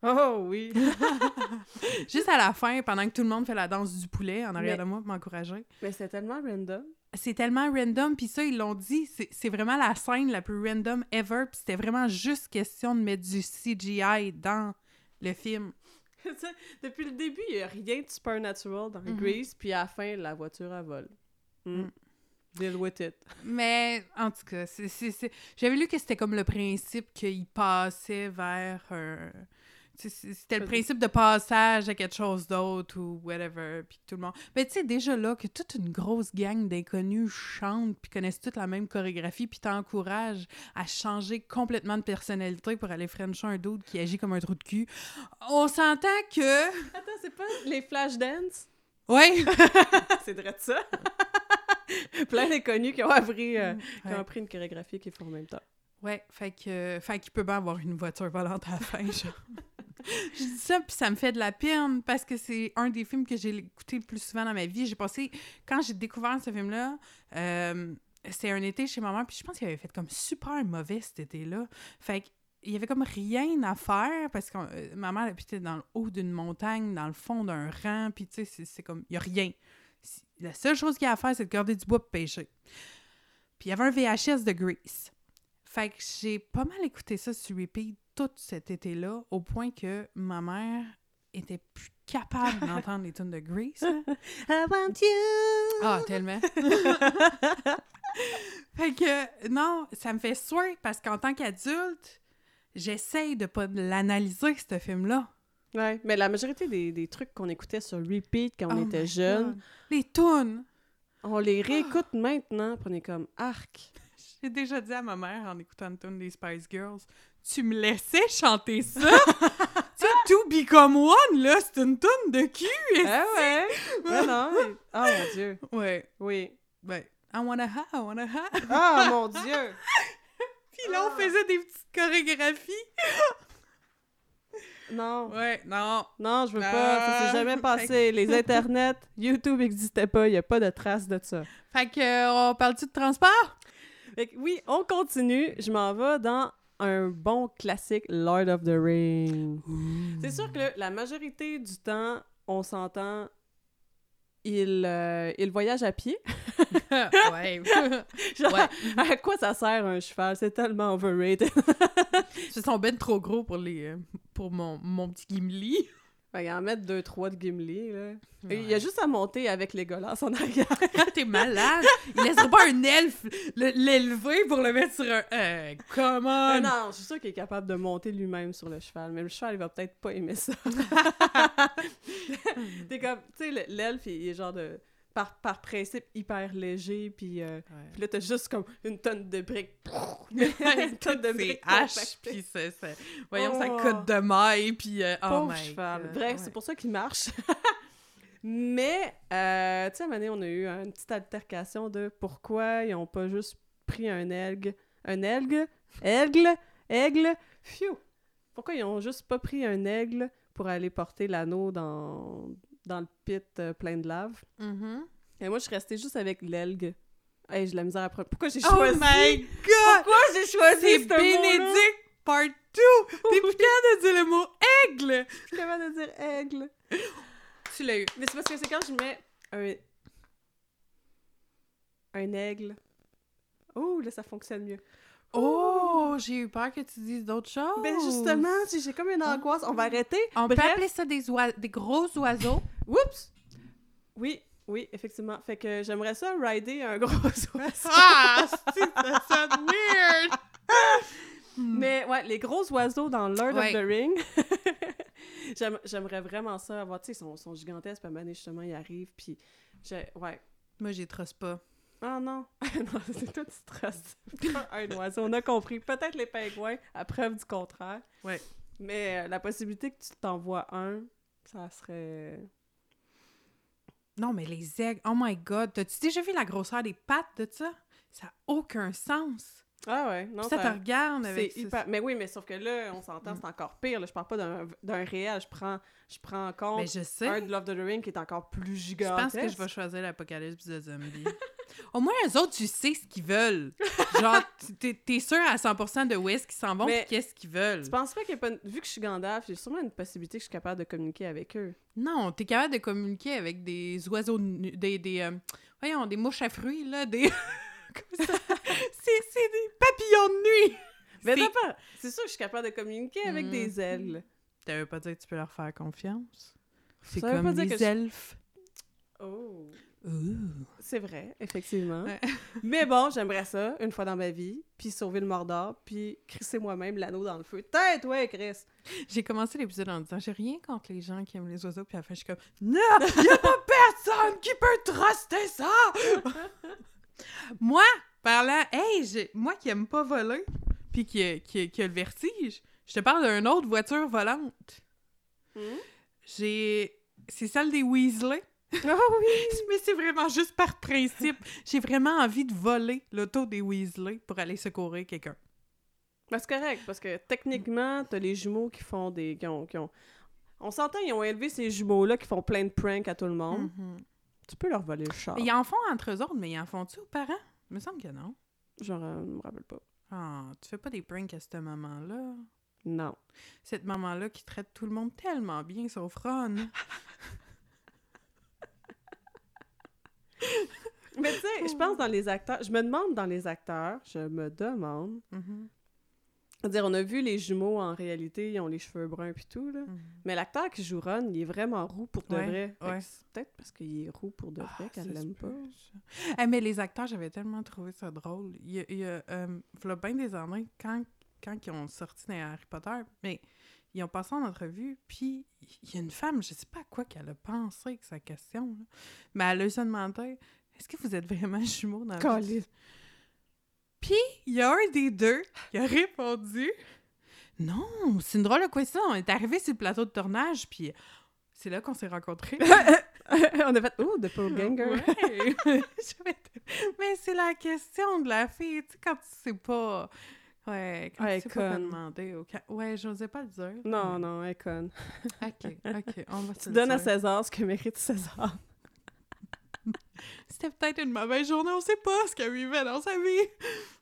Oh oui! Juste à la fin, pendant que tout le monde fait la danse du poulet en arrière Mais- de moi pour m'encourager. Mais c'est tellement random. c'est tellement random, puis ça, ils l'ont dit, c'est vraiment la scène la plus random ever, puis c'était vraiment juste question de mettre du CGI dans le film. Depuis le début, il n'y a rien de supernatural dans Mhm. Grease, puis à la fin, la voiture, elle vole. Mm. Mm. Deal with it. Mais, en tout cas, c'est- c'est- c'est- j'avais lu que c'était comme le principe qu'il passait vers un... C'était le principe de passage à quelque chose d'autre ou whatever, puis tout le monde... Mais tu sais, déjà là, que toute une grosse gang d'inconnus chantent puis connaissent toute la même chorégraphie puis t'encouragent à changer complètement de personnalité pour aller frencher un dude qui agit comme un trou de cul. On s'entend que... Attends, c'est pas les flash dance? Ouais! c'est vrai de ça? Plein d'inconnus qui ont appris, euh, qui ont appris une chorégraphie qui font en même temps. Ouais, fait que fait qu'il peut bien avoir une voiture volante à la fin, genre. Je dis ça, puis ça me fait de la peine, parce que c'est un des films que j'ai écouté le plus souvent dans ma vie. J'ai passé... Quand j'ai découvert ce film-là, euh, c'était un été chez ma mère, puis je pense qu'il avait fait comme super mauvais cet été-là. Fait qu'il y avait comme rien à faire, parce que euh, ma mère habitait dans le haut d'une montagne, dans le fond d'un rang, puis tu sais, c'est- comme... Il y a rien. La seule chose qu'il y a à faire, c'est de garder du bois pour pêcher. Puis il y avait un VHS de Grease. Fait que j'ai pas mal écouté ça sur repeat tout cet été-là, au point que ma mère était plus capable d'entendre les tunes de Grease. I want you! Ah, tellement. fait que, non, ça me fait sourire parce qu'en tant qu'adulte, j'essaye de pas l'analyser, ce film-là. Ouais, mais la majorité des, des trucs qu'on écoutait sur repeat quand on Oh était jeune. Les tunes! on les réécoute maintenant, est comme arc. J'ai déjà dit à ma mère en écoutant une tune des Spice Girls, tu me laissais chanter ça? tu sais, To Become One, là, c'est une tune de cul! Ah ouais! ouais, non, mais- Oh mon Dieu! Ouais, Oui. ouais. I wanna ha, I wanna ha. Ah mon Dieu! Puis là, on Ah. faisait des petites chorégraphies. Non. Ouais, non. Non, je veux pas. Ça s'est jamais passé. Les internets, YouTube n'existait pas. Il n'y a pas de traces de ça. Fait que, euh, on parle-tu de transport? Fait que oui, on continue. Je m'en vais dans un bon classique Lord of the Rings. C'est sûr que la majorité du temps, on s'entend, il, euh, il voyage à pied. ouais. Genre, Ouais. à quoi ça sert un cheval? C'est tellement overrated. Ils sont ben trop gros pour les euh, pour mon, mon petit Gimli. Fait en mettre deux, trois de Gimli, là. Il y a juste à monter avec les golasses en arrière. T'es malade! Il laisserait pas un elfe le- l'élever pour le mettre sur un... Euh, come Ah on! non, je suis sûre qu'il est capable de monter lui-même sur le cheval, mais le cheval, il va peut-être pas aimer ça. T'es comme, tu sais, le- l'elfe, il est genre de, par, par principe, hyper léger, puis, euh, là, t'as juste comme une tonne de briques. une tonne de briques hache, compactées. puis c'est... Voyons, ça Oh. cote de maille, puis... euh, oh my cheval. God, Bref, ouais. c'est pour ça qu'il marche. Mais, euh, tu sais, à un moment donné, on a eu une petite altercation de pourquoi ils ont pas juste pris un aigle. Un aigle? Aigle? Aigle? Phew! Pourquoi ils ont juste pas pris un aigle pour aller porter l'anneau dans, dans le pit euh, plein de lave? Mhm. Et moi, je suis restée juste avec l'aigle. Hey, j'ai de la misère à prendre. Pourquoi j'ai Oh choisi? my God! Pourquoi j'ai choisi C'est? Bénédicte part 2! T'es plus capable de dire le mot aigle! Je suis capable de dire aigle. Tu l'as eu. Mais c'est parce que c'est quand je mets un. Un aigle. Oh, là, ça fonctionne mieux. Oh, j'ai eu peur que tu dises d'autres choses. Ben justement, j'ai comme une angoisse. On va arrêter. On peut Bref. appeler ça des, des gros oiseaux. Oups! Oui, oui, effectivement. Fait que j'aimerais ça rider un gros oiseau. ah, c'est- ça sonne weird! Mais ouais, les gros oiseaux dans Lord Ouais. of the Ring. J'aime- J'aimerais vraiment ça avoir, tu sais, ils sont, sont gigantesques, puis à justement, ils arrivent, puis j'ai- ouais. Moi, j'y trosse pas. Ah non, non, c'est tout stress. Pas un oiseau, on a compris. Peut-être les pingouins, à preuve du contraire. Ouais. Mais euh, la possibilité que tu t'envoies un, ça serait... Non, mais les aigles, oh my god, t'as-tu déjà vu la grosseur des pattes de ça? Ça n'a aucun sens. Ah ouais, non, Puis ça, te regarde avec... Ça- hyper... Mais oui, mais sauf que là, on s'entend, c'est encore pire. Là. Je parle pas d'un réel, je prends, je prends en compte Mais je sais. un de Love the Ring qui est encore plus Je gigantesque. pense que je vais choisir l'apocalypse de zombies. Au moins, eux autres, tu sais ce qu'ils veulent. Genre, t'es t'es sûr à 100% de où est-ce qu'ils s'en vont et qu'est-ce qu'ils veulent. Tu penses pas qu'il y a pas... Vu que je suis Gandalf, j'ai sûrement une possibilité que je suis capable de communiquer avec eux. Non, t'es capable de communiquer avec des oiseaux, des, des euh, voyons, des mouches à fruits, là, des... Ça? C'est c'est des papillons de nuit! Mais C'est- d'abord, c'est sûr que je suis capable de communiquer avec Mhm. des ailes. Ça veut pas dire que tu peux leur faire confiance. C'est comme pas dire les que je- elfes. Oh. C'est vrai, effectivement. Ouais. Mais bon, j'aimerais ça, une fois dans ma vie, puis sauver le Mordor, puis crisser moi-même l'anneau dans le feu. Tête, ouais, Chris! J'ai commencé l'épisode en disant j'ai rien contre les gens qui aiment les oiseaux, puis à la fin, je suis comme non, y a pas personne qui peut truster ça. moi, parlant, hey, j'ai- moi qui aime pas voler, puis qui, a- qui, qui a le vertige, je te parle d'une autre voiture volante. Hmm? J'ai, c'est celle des Weasley, Oh oui! mais c'est vraiment juste par principe. J'ai vraiment envie de voler l'auto des Weasley pour aller secourir quelqu'un. Ben, c'est correct, parce que techniquement, t'as les jumeaux qui font des... Qui ont, qui ont- On s'entend, ils ont élevé ces jumeaux-là qui font plein de pranks à tout le monde. Mhm. Tu peux leur voler le char. Ils en font entre eux autres, mais ils en font-tu aux parents? Il me semble que non. Genre, euh, je me rappelle pas. Ah, tu fais pas des pranks à cette maman-là. Non. Cette maman-là qui traite tout le monde tellement bien, sauf Ron. Mais tu sais, je pense dans les acteurs... Je me demande dans les acteurs, je me demande... Mhm, C'est-à-dire, on a vu les jumeaux, en réalité, ils ont les cheveux bruns puis tout, là. mhm. Mais l'acteur qui joue Ron, il est vraiment roux pour de Ouais, vrai. Ouais. Peut-être parce qu'il est roux pour de vrai Ah, qu'elle l'aime pas. Eh, mais les acteurs, j'avais tellement trouvé ça drôle. Il y a, il y a euh, bien des années, quand, quand ils ont sorti dans Harry Potter, mais ils ont passé en entrevue, puis il y a une femme, je sais pas à quoi qu'elle a pensé avec sa question, là, mais elle a demandé Est-ce que vous êtes vraiment jumeaux dans la vie? Puis, il y a un des deux qui a répondu Non, c'est une drôle de question. On est arrivé sur le plateau de tournage, puis c'est là qu'on s'est rencontrés. on a fait « Oh, The Ganger Ouais. Mais c'est la question de la fille, tu sais, quand tu sais pas. Ouais, quand Ouais, tu sais pas demander. au Ouais, j'osais pas le dire. Non, non, elle est conne. Ok, ok, on va se Tu donnes à. César ce que mérite César. C'était peut-être une mauvaise journée, on sait pas ce qu'elle vivait dans sa vie.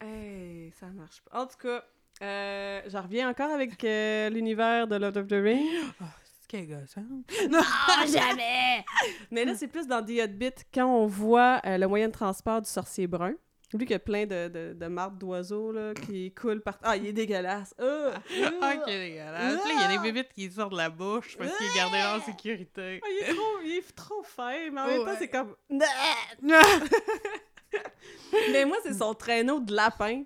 Hey, ça marche pas. En tout cas, euh, j'en reviens encore avec euh, l'univers de Lord of the Rings. C'est qu'elle gosse, hein? Non, jamais! Mais là, c'est plus dans The Hobbit, quand on voit euh, le moyen de transport du sorcier brun. Lui qui a plein de, de, de marques d'oiseaux là, qui coulent partout. Ah, il est dégueulasse! Ah! Ok, dégueulasse. Puis là, il y a des bébites qui sortent de la bouche parce qu'il est gardé en sécurité. Ah, il, est trop, il est trop fin, mais en même temps, c'est comme... mais moi, c'est son traîneau de lapin.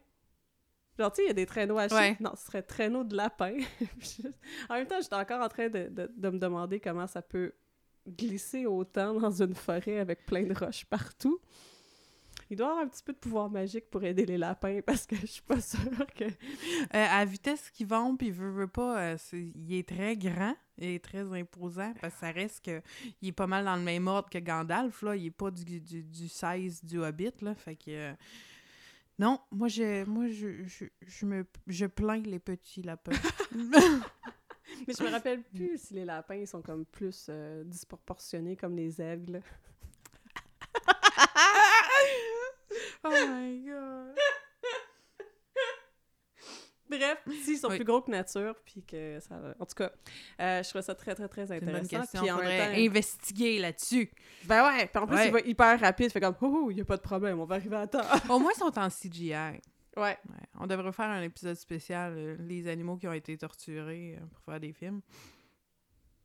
Genre, tu sais, il y a des traîneaux à. Ouais. Non, ce serait traîneau de lapin. en même temps, j'étais encore en train de, de- de me demander comment ça peut glisser autant dans une forêt avec plein de roches partout. Il doit avoir un petit peu de pouvoir magique pour aider les lapins parce que je suis pas sûre que... Euh, à vitesse qu'ils vont, puis veut, veut pas, euh, il est très grand, il est très imposant, parce que ça reste que il est pas mal dans le même ordre que Gandalf, là, il est pas du, du, du 16 du Hobbit, là, fait que... euh, non, moi, je, moi je, je, je, me, je plains les petits lapins. Mais je me rappelle plus si les lapins ils sont comme plus disproportionnés comme les aigles. Oh my god! Bref, s'ils sont Oui. plus gros que nature, puis que ça... En tout cas, euh, je trouve ça très, très, très intéressant. Puis en même temps, investiguer là-dessus. Ben ouais, puis en plus, Ouais. il va hyper rapide, fait comme « Oh, il y a pas de problème, on va arriver à temps. Au moins, ils sont en CGI. Ouais. Ouais. On devrait faire un épisode spécial, euh, les animaux qui ont été torturés euh, pour faire des films.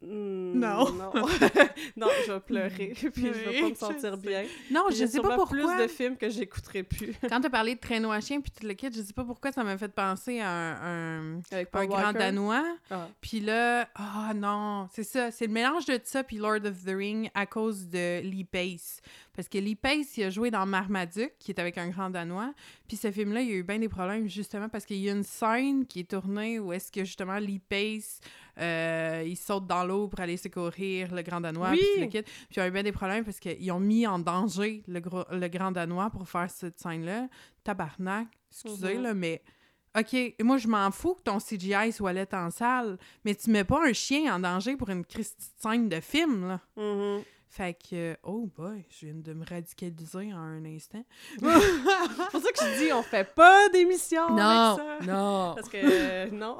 Hmm, Non. Non. non, je vais pleurer, puis je vais pas me sentir bien. Non, Puis je sais pas pourquoi. plus de films que j'écouterai plus. Quand t'as parlé de traîneau à chien puis tout le kit, je sais pas pourquoi ça m'a fait penser à un, un, Avec un Paul grand danois. Ah. Puis là, ah non, c'est ça, c'est le mélange de ça puis Lord of the Ring à cause de Lee Pace. Parce que Lee Pace, il a joué dans Marmaduke, qui est avec un grand danois. Puis ce film-là, il y a eu bien des problèmes justement parce qu'il y a une scène qui est tournée où est-ce que justement Lee Pace, euh, il saute dans l'eau pour aller secourir le grand danois. Oui! Puis le. Puis il y a eu bien des problèmes parce qu'ils ont mis en danger le, gros- le grand danois pour faire cette scène-là. Tabarnak, excusez, Mhm. là, mais OK, moi, je m'en fous que ton CGI soit laid en salle, mais tu mets pas un chien en danger pour une scène de film, là. Mhm. Fait que, oh boy, je viens de me radicaliser en un instant. C'est pour ça que je dis, on fait pas d'émission avec ça. non. Parce que, euh, non.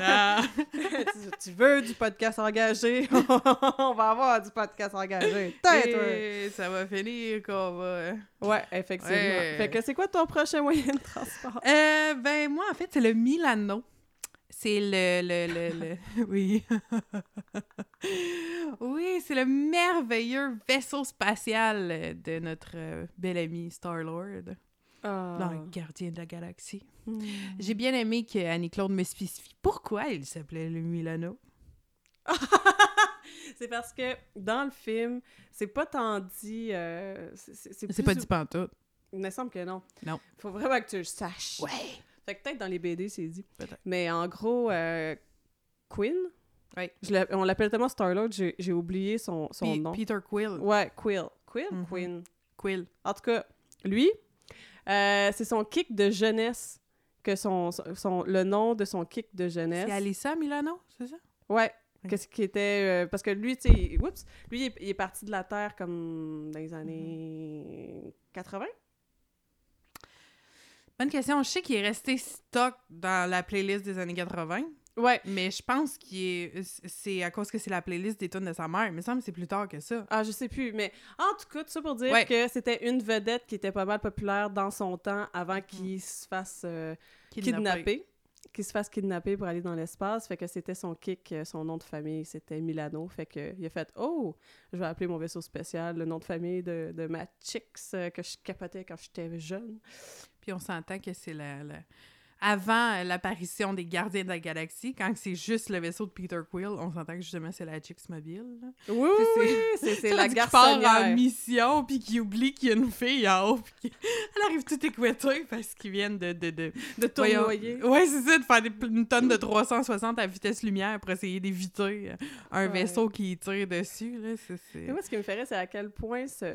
Ah. tu, tu veux du podcast engagé? on va avoir du podcast engagé. Ouais. Et ça va finir qu'on va... Ouais, effectivement. Ouais. Fait que c'est quoi ton prochain moyen de transport? Euh, ben, moi, en fait, c'est le Milano. C'est le, le, le, le- Oui. oui, c'est le merveilleux vaisseau spatial euh, de notre euh, bel ami Star-Lord dans le Gardien de la Galaxie. Hmm. J'ai bien aimé que Annie-Claude me spécifie pourquoi il s'appelait le Milano. c'est parce que dans le film, c'est pas tant dit. euh, c'est- pas ou- dit pantoute. Il me semble que non. Non. Faut vraiment que tu le saches. Ouais. Fait que peut-être dans les BD, c'est dit. Mais en gros, euh, Quinn? Oui. Je l'a- on l'appelle tellement Star-Lord, j'ai j'ai oublié son, son nom. Peter Quill. Ouais, Quill. Quill? Mhm. Quinn. Quill. En tout cas, lui, euh, c'est son kick de jeunesse. Que son, son, son- le nom de son kick de jeunesse. C'est Alissa Milano, c'est ça? Ouais. Qu'est-ce qui était. euh, parce que lui, tu sais, oups, lui, il est, il est parti de la Terre comme dans les années 80. Bonne question. Je sais qu'il est resté stock dans la playlist des années 80. Ouais. Mais je pense qu'il est c'est à cause que c'est la playlist des tunes de sa mère. Il me semble que c'est plus tard que ça. Ah, je sais plus. Mais en tout cas, tout ça pour dire Ouais. que c'était une vedette qui était pas mal populaire dans son temps avant qu'il se fasse euh, kidnapper. Qu'il se fasse kidnapper pour aller dans l'espace. Fait que c'était son kick, euh, son nom de famille, c'était Milano. Fait que il a fait Oh, je vais appeler mon vaisseau spécial le nom de famille de, de ma chicks euh, que je capotais quand j'étais jeune. Puis on s'entend que c'est la, la- avant euh, l'apparition des Gardiens de la Galaxie, quand c'est juste le vaisseau de Peter Quill, on s'entend que justement c'est la Chicks Mobile. là. Oui, C'est- oui, c'est c'est la Tandis qu'il part en garçonnière. mission, puis qu'il oublie qu'il y a une fille en haut, puis elle arrive tout équautée parce qu'ils viennent de... de, de... De Voyons. tournoyer. Ouais, c'est ça, de faire des, une tonne de 360 à vitesse lumière pour essayer d'éviter euh, un Ouais. vaisseau qui tire dessus. Là, c'est, moi, ce qui me ferait, c'est à quel point ce...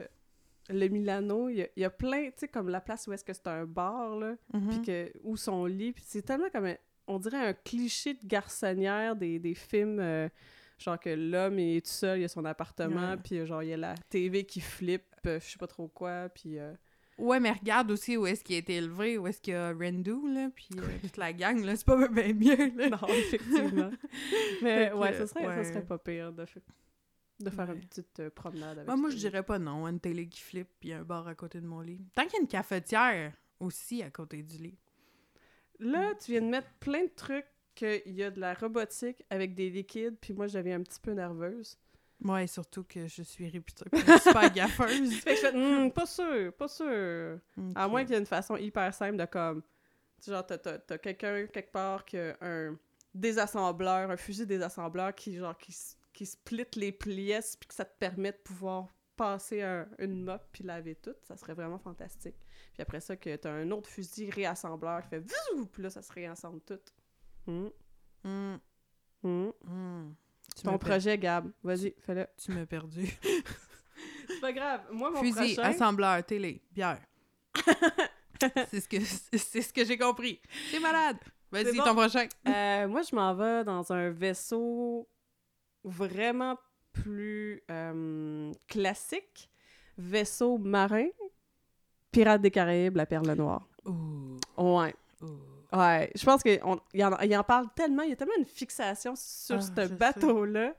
le Milano, il y, a, y plein, tu sais, comme la place où est-ce que c'est un bar, là, Mhm. puis que, où son lit, puis c'est tellement comme, un- on dirait un cliché de garçonnière des, des films, euh, genre que l'homme est tout seul, il a son appartement, puis euh, genre, il y a la TV qui flippe, euh, je sais pas trop quoi, puis... euh, Ouais, mais regarde aussi où est-ce qu'il a été élevé, où est-ce qu'il y a Rendu, là, puis euh, toute la gang, là, c'est pas bien mieux, là. non, effectivement. Mais Fait ouais, ça serait, ouais. ça serait pas pire de, fa- de faire Ouais. une petite euh, promenade avec Moi, je dirais pas non, une télé qui flippe, puis un bar à côté de mon lit. Tant qu'il y a une cafetière aussi à côté du lit. Là, tu viens de mettre plein de trucs qu'il y a de la robotique avec des liquides, puis moi, je deviens un petit peu nerveuse. Ouais, surtout que je suis réputée pour être super gaffeuse. Fait que je fais, Hmm, pas sûr, pas sûr. À moins qu'il y ait une façon hyper simple de comme, tu sais, genre, t'as, t'as- t'as quelqu'un quelque part qui a un désassembleur, un fusil désassembleur qui, genre, qui, qui split les pièces, puis que ça te permet de pouvoir passer un- une mop puis laver tout, ça serait vraiment fantastique. Puis après ça, que t'as un autre fusil réassembleur qui fait Vzou! puis là, ça se réassemble tout. Hmm, Hmm, hmm. Tu Ton projet, Gab. Vas-y, fais-le. Tu m'as perdu. C'est pas grave. Moi, mon Fusil, prochain... assembleur, télé, bière. c'est ce que, c'est ce que j'ai compris. T'es malade. Vas-y, bon. ton prochain. Euh, moi, je m'en vais dans un vaisseau vraiment plus euh, classique. Vaisseau marin. Pirates des Caraïbes, la Perle Noire. Ouh, Ouais. Ouais, je pense qu'il en, il en parle tellement, il y a tellement une fixation sur Ah, ce bateau-là,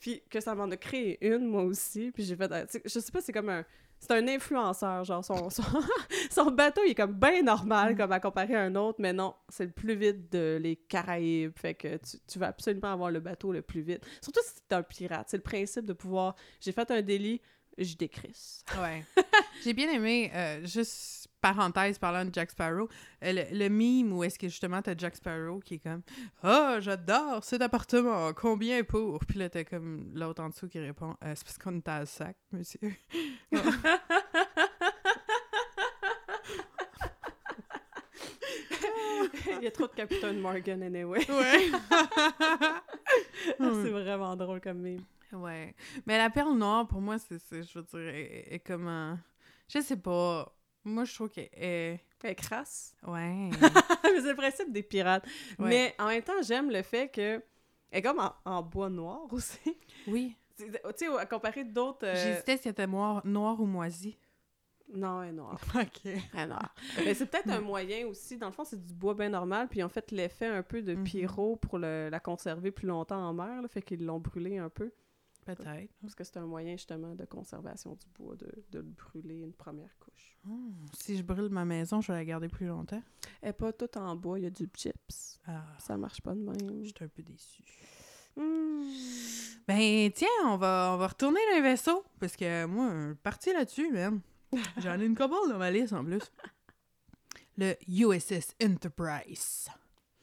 puis que ça m'en a créé une, moi aussi, puis j'ai fait, je sais pas, c'est comme un, c'est un influenceur, genre, son, son, son bateau, il est comme bien normal, Mm. comme à comparer à un autre, mais non, c'est le plus vite de les Caraïbes, fait que tu, tu vas absolument avoir le bateau le plus vite. Surtout si t'es un pirate, c'est le principe de pouvoir, j'ai fait un délit, je décrisse. Ouais. J'ai bien aimé, euh, juste parenthèse parlant de Jack Sparrow, euh, le, le meme où est-ce que justement t'as Jack Sparrow qui est comme Ah, j'adore cet appartement, combien pour Puis là, t'as comme l'autre en dessous qui répond Euh, C'est parce qu'on est à sac, monsieur. il y a trop de Captain Morgan, anyway. Ouais. c'est vraiment drôle comme meme. ouais. Mais la perle noire, pour moi, c'est, c'est- je veux dire, est, est comme un- Je sais pas. Moi, je trouve qu'elle est. Elle est crasse. Ouais. mais c'est le principe des pirates. Ouais. Mais en même temps, j'aime le fait que elle est comme en, en bois noir aussi. Oui. Tu sais, à comparer d'autres... euh, J'hésitais si elle était noire, noire ou moisie. Non, elle est noire. Ok. Elle est noire. Mais c'est peut-être un moyen aussi. Dans le fond, c'est du bois bien normal. Puis ils ont fait l'effet un peu de Mhm. pyro pour le- la conserver plus longtemps en mer. Là, fait qu'ils l'ont brûlé un peu. Peut-être. Parce que c'est un moyen justement de conservation du bois, de, de le brûler une première couche. Oh, si je brûle ma maison, je vais la garder plus longtemps? Elle est pas toute en bois, il y a du chips. Ah, Ça marche pas de même. j'étais un peu déçue. Hmm. Ben, tiens, on va, on va retourner dans le vaisseau. Parce que moi, parti là-dessus, même. J'en ai une couple dans ma liste en plus. Le USS Enterprise.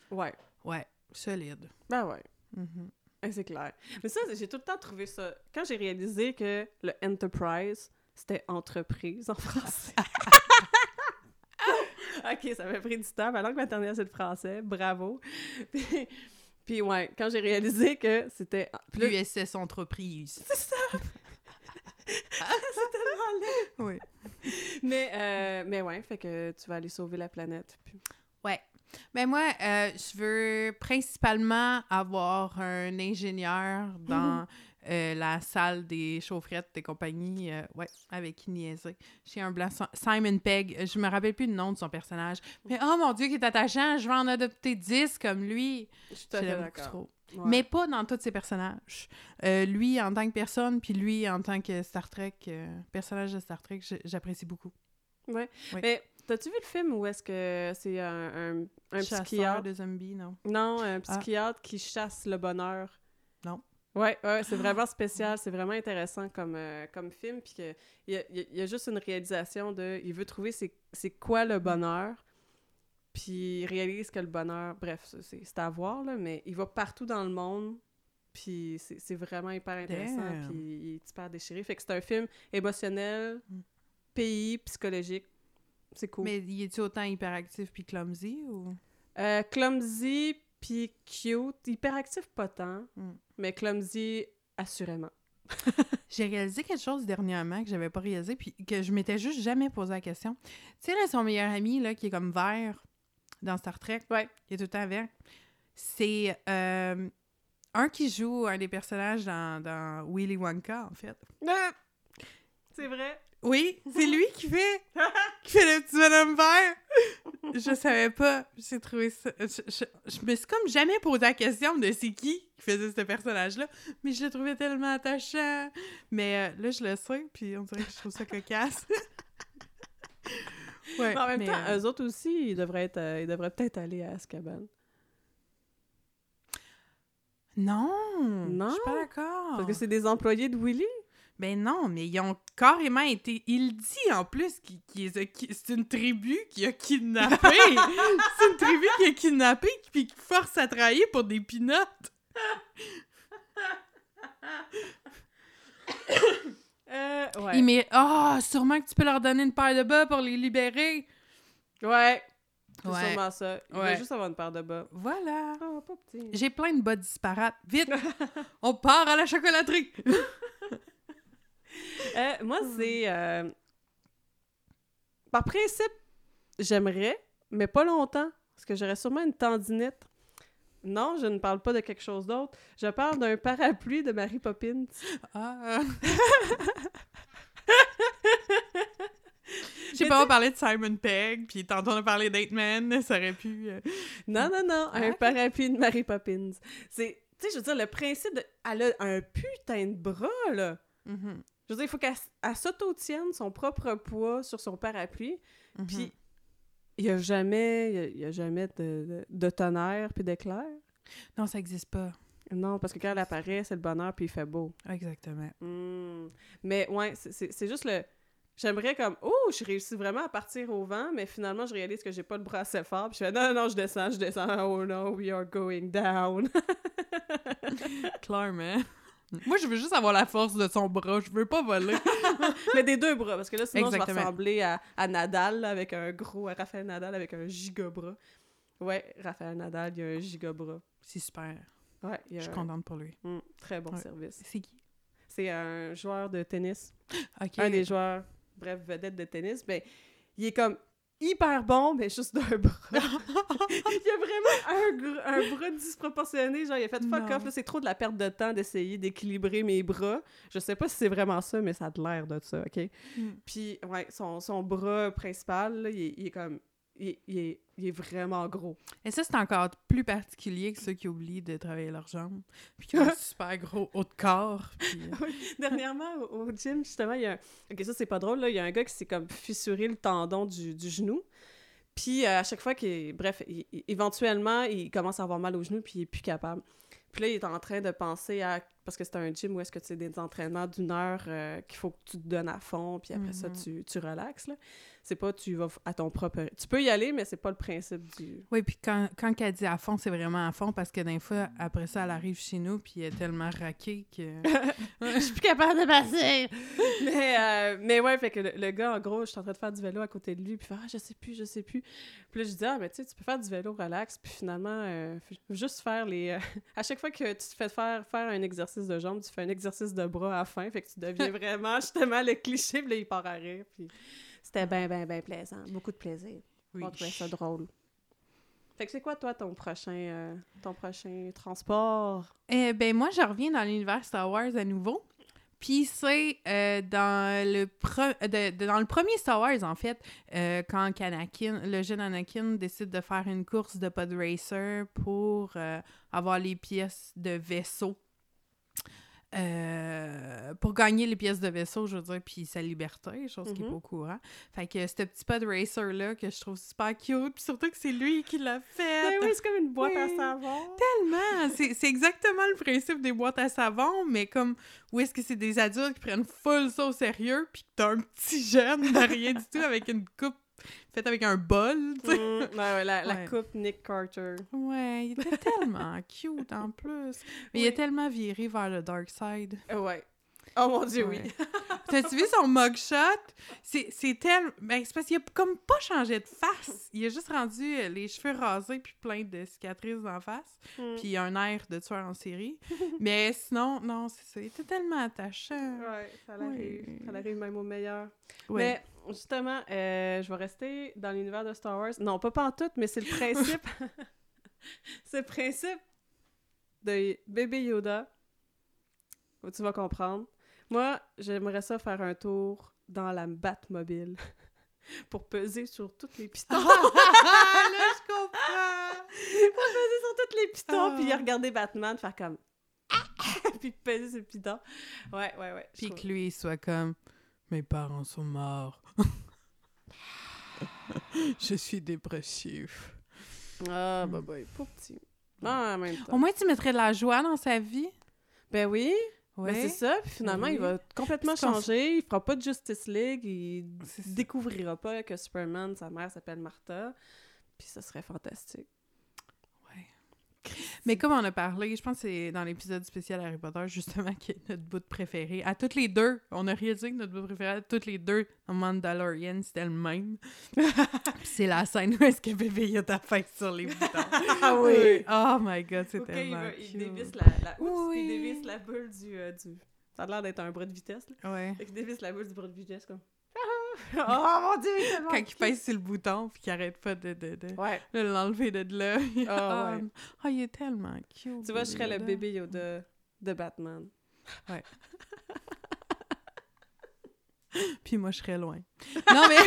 Ouais. Ouais, solide. Ben ouais. Mhm. C'est clair. Mais ça, j'ai tout le temps trouvé ça. Quand j'ai réalisé que le Enterprise, c'était entreprise en français. ok, ça m'a pris du temps. Ma langue maternelle, c'est le français. Bravo. Puis, puis ouais, quand j'ai réalisé que c'était. Là, USS Entreprise. c'est ça! c'est tellement laid. Oui. Mais, euh, mais ouais, fait que tu vas aller sauver la planète. Puis... Ouais. Ben moi, euh, je veux principalement avoir un ingénieur dans euh, la salle des chaufferettes et compagnie, euh, ouais, avec qui niaiser. J'ai un blanc, Simon Pegg, je me rappelle plus le nom de son personnage, mais oh mon Dieu, qui est attachant, je vais en adopter 10 comme lui. Je suis d'accord. trop. Ouais. Mais pas dans tous ses personnages. Lui en tant que personne, puis lui en tant que Star Trek, personnage de Star Trek, j'apprécie beaucoup. Ouais. Oui. Mais t'as-tu vu le film où est-ce que c'est un, un, un psychiatre? de zombies, non? Non, un psychiatre qui chasse le bonheur. Non. Ouais, ouais, c'est vraiment spécial, c'est vraiment intéressant comme, euh, comme film, puis il y y a- il y a juste une réalisation de, il veut trouver c'est, quoi le bonheur, puis il réalise que le bonheur, bref, c'est, à voir, là, mais il va partout dans le monde, puis c'est, vraiment hyper intéressant, puis il est hyper déchiré, fait que c'est un film émotionnel, Mm. pays, psychologique, c'est cool. Mais il est-tu autant hyperactif puis clumsy ou... Euh, clumsy puis cute, hyperactif pas tant, Mm. mais clumsy assurément. J'ai réalisé quelque chose dernièrement que j'avais pas réalisé puis que je m'étais juste jamais posé la question. Tu sais, là, son meilleur ami, là, qui est comme vert dans Star Trek, Ouais. qui est tout le temps vert, c'est euh, un qui joue un des personnages dans, dans Willy Wonka, en fait. Ah! C'est vrai. Oui, c'est lui qui fait, qui fait le petit bonhomme vert. Je savais pas. J'ai trouvé ça. Je, je- je me suis comme jamais posé la question de c'est qui qui faisait ce personnage-là, mais je le trouvais tellement attachant. Mais euh, là, je le sais, puis on dirait que je trouve ça cocasse. ouais, Mais en même mais, temps, euh, eux autres aussi, ils devraient, être, euh, ils devraient peut-être aller à Azkaban. Non! Non? Je suis pas d'accord. Parce que c'est des employés de Willy? Ben non, mais ils ont carrément été. Il dit en plus a ki- c'est une tribu qui a kidnappé. c'est une tribu qui a kidnappé puis qui force à travailler pour des pinottes. Euh, ouais. Il met Ah, sûrement que tu peux leur donner une paire de bas pour les libérer. Ouais. C'est Ouais. sûrement ça. Il Ouais. juste avoir une paire de bas. Voilà. Ah. J'ai plein de bas disparates. Vite, on part à la chocolaterie. Euh, moi, c'est... euh, Par principe, j'aimerais, mais pas longtemps, parce que j'aurais sûrement une tendinite. Non, je ne parle pas de quelque chose d'autre. Je parle d'un parapluie de Mary Poppins. Ah, Je sais pas, on parlait de Simon Pegg, puis tantôt on a parlé d'Aitman, ça aurait pu... euh, Non, non, non, un Ah, parapluie de Mary Poppins. C'est, tu sais, je veux dire, le principe de... Elle a un putain de bras, là. mhm, Je veux dire, il faut qu'elle s'auto-tienne son propre poids sur son parapluie, mhm. puis il y a jamais, y a- il y a, jamais de, de, de tonnerre puis d'éclair. Non, ça existe pas. Non, parce que quand elle apparaît, c'est le bonheur puis il fait beau. Exactement. Hmm. Mais ouais, c'est- juste le... J'aimerais comme, oh, je réussis vraiment à partir au vent, mais finalement, je réalise que j'ai pas le bras assez fort. Puis je fais, non, non, je descends, je descends. Oh no, we are going down. Clairement. Moi, je veux juste avoir la force de son bras. Je veux pas voler. mais des deux bras, parce que là, sinon, je Exactement. vais ressembler à, à Nadal, là, avec un gros, à Raphaël Nadal avec un giga bras. Ouais, Raphaël Nadal, il y a un giga bras. C'est super. Ouais, il y Je suis un- contente pour lui. Hmm, très bon Ouais. service. C'est qui? C'est un joueur de tennis. OK. un des joueurs, bref, vedette de tennis, ben, il est comme hyper bon, mais juste d'un bras. il a vraiment un, un bras disproportionné, genre il a fait fuck Non. off, c'est trop de la perte de temps d'essayer d'équilibrer mes bras. Je sais pas si c'est vraiment ça, mais ça a l'air de ça, OK? Mm. Puis, ouais, son, son bras principal, là, il, est, il est comme... Il, est- il est, il est vraiment gros. Et ça, c'est encore plus particulier que ceux qui oublient de travailler leurs jambes. Puis qui ont un super gros haut de corps. Puis... euh, Dernièrement, au, au gym, justement, il y a un... Ok, ça, c'est pas drôle, là. Il y a un gars qui s'est comme fissuré le tendon du, du genou. Puis, euh, à chaque fois qu'il... Bref, il- éventuellement, il commence à avoir mal au genou, puis il est plus capable. Puis là, il est en train de penser à... Parce que c'est un gym où est-ce que tu sais, des entraînements d'une heure euh, qu'il faut que tu te donnes à fond, puis après ça, Mhm. tu, tu relaxes, là. C'est pas tu vas à ton propre... Tu peux y aller, mais c'est pas le principe du... Oui, puis quand, quand elle dit à fond, c'est vraiment à fond parce que des fois, après ça, elle arrive chez nous puis elle est tellement raquée que. Je suis plus capable de passer! mais, euh, mais ouais, fait que le, le gars, en gros, je suis en train de faire du vélo à côté de lui, puis il fait Ah, je sais plus, je sais plus. Puis là, je dis Ah, mais tu sais, tu peux faire du vélo relax, puis finalement, euh, juste faire les. à chaque fois que tu te fais faire, faire un exercice de jambes, tu fais un exercice de bras à la fin, fait que tu deviens vraiment justement le cliché, puis là, il part à rire, puis c'était bien, bien, bien plaisant. Beaucoup de plaisir. Oui. On trouvait ça drôle. Fait que c'est quoi, toi, ton prochain, euh, ton prochain transport? Eh ben moi, je reviens dans l'univers Star Wars à nouveau. Puis c'est euh, dans, le de- de- dans le premier Star Wars, en fait, euh, quand Anakin, le jeune Anakin décide de faire une course de pod racer pour euh, avoir les pièces de vaisseau. Euh, pour gagner les pièces de vaisseau, je veux dire, puis sa liberté, chose qui est Mhm. pas au courant. Fait que ce petit pod racer-là, que je trouve super cute, puis surtout que c'est lui qui l'a fait. Ben oui, c'est comme une boîte à savon. Tellement! C'est c'est exactement le principe des boîtes à savon, mais comme où est-ce que c'est des adultes qui prennent full ça au sérieux, puis que t'as un petit jeune de rien du tout avec une coupe faite avec un bol. Mm, ouais, ouais, la, la Ouais. coupe Nick Carter. Ouais, il était tellement cute en plus. Mais il est tellement viré vers le dark side. Ouais. Oh mon dieu, oui. T'as-tu vu son mugshot? C'est c'est tellement... Ben, c'est parce qu'il a comme pas changé de face. Il a juste rendu euh, les cheveux rasés puis plein de cicatrices en face. Mm. puis un air de tueur en série. Mais sinon, non, c'est ça. Il était tellement attachant. Ouais, ça l'arrive. Ça l'arrive même au meilleur. Ouais. Mais justement, euh, je vais rester dans l'univers de Star Wars. Non, pas pantoute, mais c'est le principe. c'est le principe de bébé Yoda. Tu vas comprendre. Moi, j'aimerais ça faire un tour dans la Batmobile pour peser sur toutes les pistons. là, je comprends! pour peser sur toutes les pistons, Ah. puis regarder Batman faire comme... puis peser sur le piston. Ouais, ouais, ouais. Puis que lui, il soit comme Mes parents sont morts. je suis dépressif. Ah, bah, bah, pas petit. Ah, en même temps. Au moins, tu mettrais de la joie dans sa vie. Ben oui, Ouais. ben c'est ça. Puis finalement, il va complètement changer. Il fera pas de Justice League. Il découvrira pas que Superman, sa mère s'appelle Martha. Puis ça serait fantastique. Mais comme on a parlé, je pense que c'est dans l'épisode spécial Harry Potter, justement, qui est notre bout préféré. À toutes les deux, on a réalisé que notre bout préféré, à toutes les deux, en Mandalorian, c'était le même. C'est la scène où est-ce que bébé il a ta face sur les boutons. Ah oui! Oh my god, c'est Ok, il, tellement il dévisse la, la, oups, Oui. il dévisse la bulle du, euh, du... Ça a l'air d'être un bras de vitesse, là. Ouais. Fait qu'il dévisse la bulle du bras de vitesse, comme... oh mon dieu, Quand il pèse sur le bouton, puis qu'il arrête pas de, de, de, Ouais. de l'enlever de là. Ah, ouais. Oh, il est tellement cute. Tu vois, je serais le bébé Yoda de Batman. Puis moi, je serais loin. Non, mais...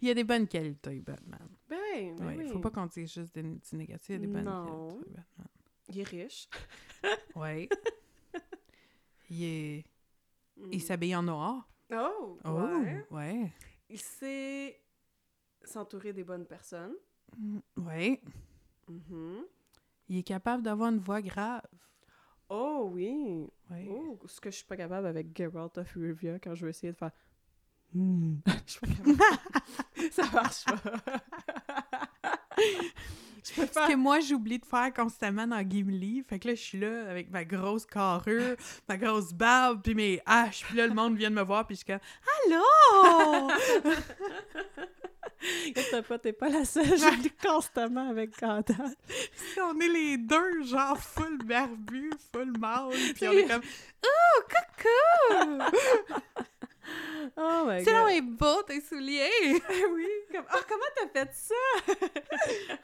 Il y a des bonnes qualités, Batman. Ben ben Ouais, oui. Faut pas qu'on dise juste des, du négatif, il y a des bonnes Non. qualités, Batman. Il est riche. Ouais. il est... Mm. Il s'habille en noir. Oh, Oh, ouais. ouais. Il sait s'entourer des bonnes personnes. Mm, Ouais. Mhm. Il est capable d'avoir une voix grave. Oh oui. Oh, ce que je suis pas capable avec Geralt of Rivia quand je veux essayer de faire. Hmm. je suis pas capable. Ça marche pas. je peux Ce que moi, j'oublie de faire constamment dans Gimli. Fait que là, je suis là avec ma grosse carrure, ma grosse barbe, puis mes haches. Puis là, le monde vient de me voir, puis je suis comme « Allô! Inquiète pas, t'es pas la seule. J'oublie constamment avec Gandalf. » On est les deux, genre full barbu, full mâle, puis on est comme « Oh, coucou! Oh my C'est là god. beau, tes souliers! oui. Comme... Ah, comment t'as fait ça?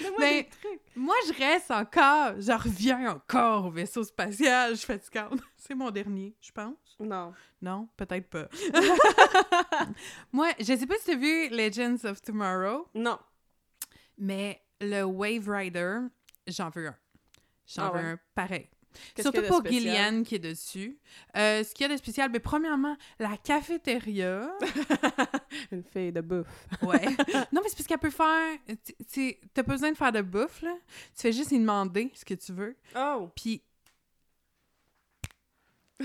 Donne-moi Ben, des trucs. Moi, je reste encore, je reviens encore au vaisseau spatial. Je suis fatigante. C'est mon dernier, je pense. Non. Non, peut-être pas. Moi, je sais pas si tu as vu Legends of Tomorrow, Non. mais le Wave Rider, j'en veux un. J'en Ah veux ouais? un pareil. Surtout y pour? Gillian qui est dessus. Euh, ce qu'il y a de spécial, ben, premièrement, la cafétéria. Une fille de bouffe. Ouais. non, mais c'est parce qu'elle peut faire. tu- T'as pas besoin de faire de bouffe, là. Tu fais juste lui demander ce que tu veux. Oh. Puis.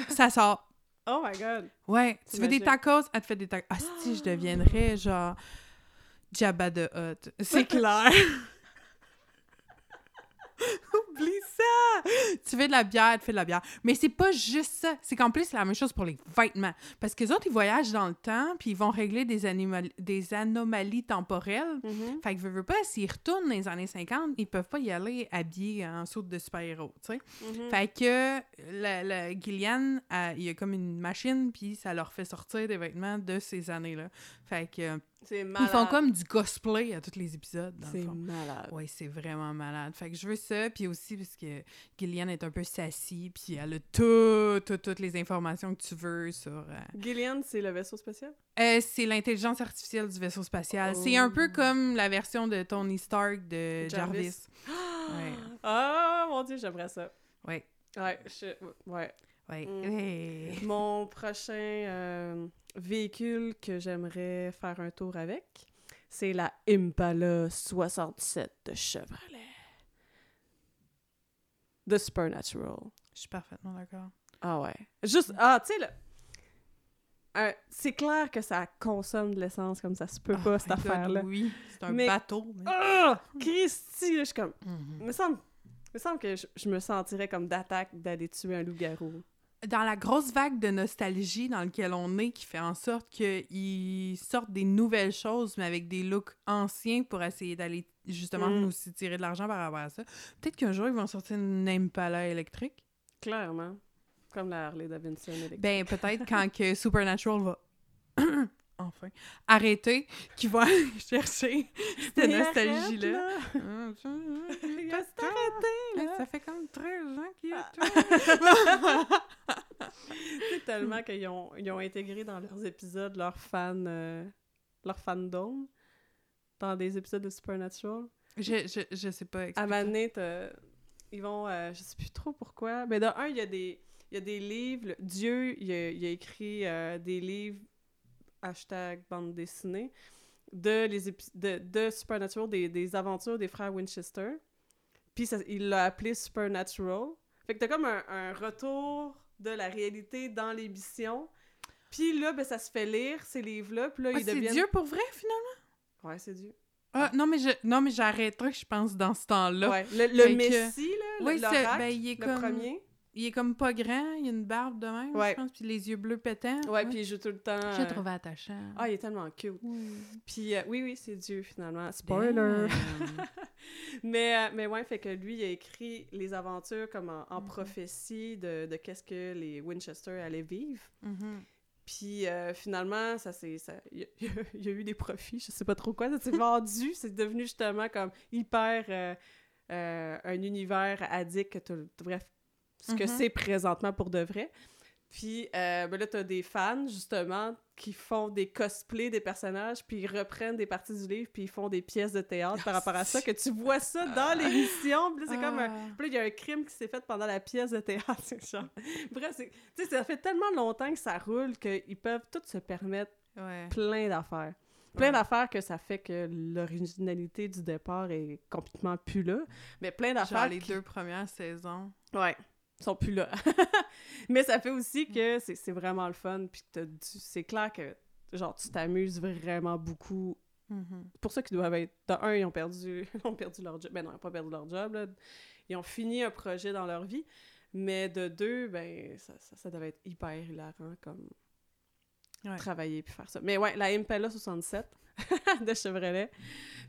Ça sort. Oh my god. Ouais. Tu veux des tacos? Elle te fait des tacos. Ah, si, je deviendrais genre. Jabba de Hutt. C'est clair. Oublie! Tu veux de la bière, tu fais de la bière. Mais c'est pas juste ça. C'est qu'en plus, c'est la même chose pour les vêtements. Parce que les autres, ils voyagent dans le temps, puis ils vont régler des, animal- des anomalies temporelles. Mhm. Fait que, veux, veux pas, s'ils retournent dans les années 50, ils peuvent pas y aller habillés en saut de super-héros, tu sais. Mhm. Fait que la, la Gillian, elle- il y a comme une machine, puis ça leur fait sortir des vêtements de ces années-là. Fait que C'est malade. ils font comme du cosplay à tous les épisodes, dans le C'est fond. malade. Oui, c'est vraiment malade. Fait que je veux ça, puis aussi parce que Gillian est un peu sassy, puis elle a tout, tout- toutes les informations que tu veux sur... euh, Gillian, c'est le vaisseau spatial? euh, c'est l'intelligence artificielle du vaisseau spatial. C'est un peu Oh. comme la version de Tony Stark de Jarvis. Ouais. Ah, mon Dieu, j'aimerais ça. Ouais, Ouais, je- ouais. ouais. Mm. Mon prochain euh, véhicule que j'aimerais faire un tour avec, c'est la Impala 67 de Chevrolet. De Supernatural. Je suis parfaitement d'accord. Ah ouais. Juste, ah, tu sais, là. un- c'est clair que ça consomme de l'essence comme ça se peut Oh pas, cette affaire-là. Oui, c'est un Mais- bateau. mais- Ah! Christy, là, je suis comme. Mhm. me semble, me semble que je, je me sentirais comme d'attaque d'aller tuer un loup-garou. Dans la grosse vague de nostalgie dans laquelle on est, qui fait en sorte qu'ils sortent des nouvelles choses, mais avec des looks anciens pour essayer d'aller justement Mm. nous aussi tirer de l'argent par rapport à ça. Peut-être qu'un jour, ils vont sortir une Impala électrique. Clairement. Comme la Harley Davidson électrique. Ben, peut-être quand que Supernatural va enfin arrêter, qu'ils vont aller chercher cette nostalgie-là. ça, Il va ça, fait comme 13 ans qu'il y a C'est tellement qu'ils ont, ils ont intégré dans leurs épisodes leur fan, euh, leur fandom dans des épisodes de Supernatural. je, je, je sais pas. À moment donné, t'as- ils vont, euh, je sais plus trop pourquoi, mais dans un, il y a des, il y a des livres, Dieu, il a, il a écrit euh, des livres, hashtag bande dessinée, de, les de, de Supernatural, des, des aventures des frères Winchester. Puis il l'a appelé Supernatural. Fait que t'as comme un, un retour de la réalité dans l'émission. Puis là, ben, ça se fait lire, ces livres-là, puis là, Ah, ils c'est. Dieu pour vrai, finalement? Ouais, c'est Dieu. Ah, non, mais je, non, mais j'arrêterai, je pense, dans ce temps-là. Ouais, le, le que- Messie, là, Oui, le, ben, il est le comme- premier. Il est comme pas grand, il a une barbe de même, Ouais. je pense, puis les yeux bleus pétants. Ouais, puis il joue tout le temps. Je euh, le trouvais attachant. Ah, il est tellement cute. Oui. Puis euh, oui, oui, c'est Dieu finalement. Spoiler. Damn. mais, euh, mais ouais, fait que lui, il a écrit les aventures comme en, en Mhm. prophétie de, de qu'est-ce que les Winchester allaient vivre. Mhm. Puis euh, finalement, ça c'est ça il y, a- il y a eu des profits, je sais pas trop quoi, ça s'est vendu, c'est devenu justement comme hyper euh, euh, un univers addict que t'as- bref, ce que Mhm. c'est présentement pour de vrai. Puis euh, ben là, t'as des fans, justement, qui font des cosplays des personnages, puis ils reprennent des parties du livre, puis ils font des pièces de théâtre par rapport à ça, que tu vois ça dans l'émission. Puis là, c'est comme un... Ah. Puis là, il y a un crime qui s'est fait pendant la pièce de théâtre. c'est genre... Bref, tu sais, ça fait tellement longtemps que ça roule qu'ils peuvent tous se permettre Ouais. plein d'affaires. Plein Ouais. d'affaires que ça fait que l'originalité du départ est complètement plus là. Mais plein Genre d'affaires les qui... deux premières saisons. Ouais, sont plus là. Mais ça fait aussi que c'est vraiment le fun, puis c'est clair que, genre, tu t'amuses vraiment beaucoup. Mhm. Pour ceux qui doivent être... De un, ils ont perdu, ont perdu leur job. Ben non, ils n'ont pas perdu leur job, là. Ils ont fini un projet dans leur vie. Mais de deux, ben, ça, ça, ça devait être hyper hilarant, comme Ouais. travailler puis faire ça. Mais ouais, la Impala 67 de Chevrolet.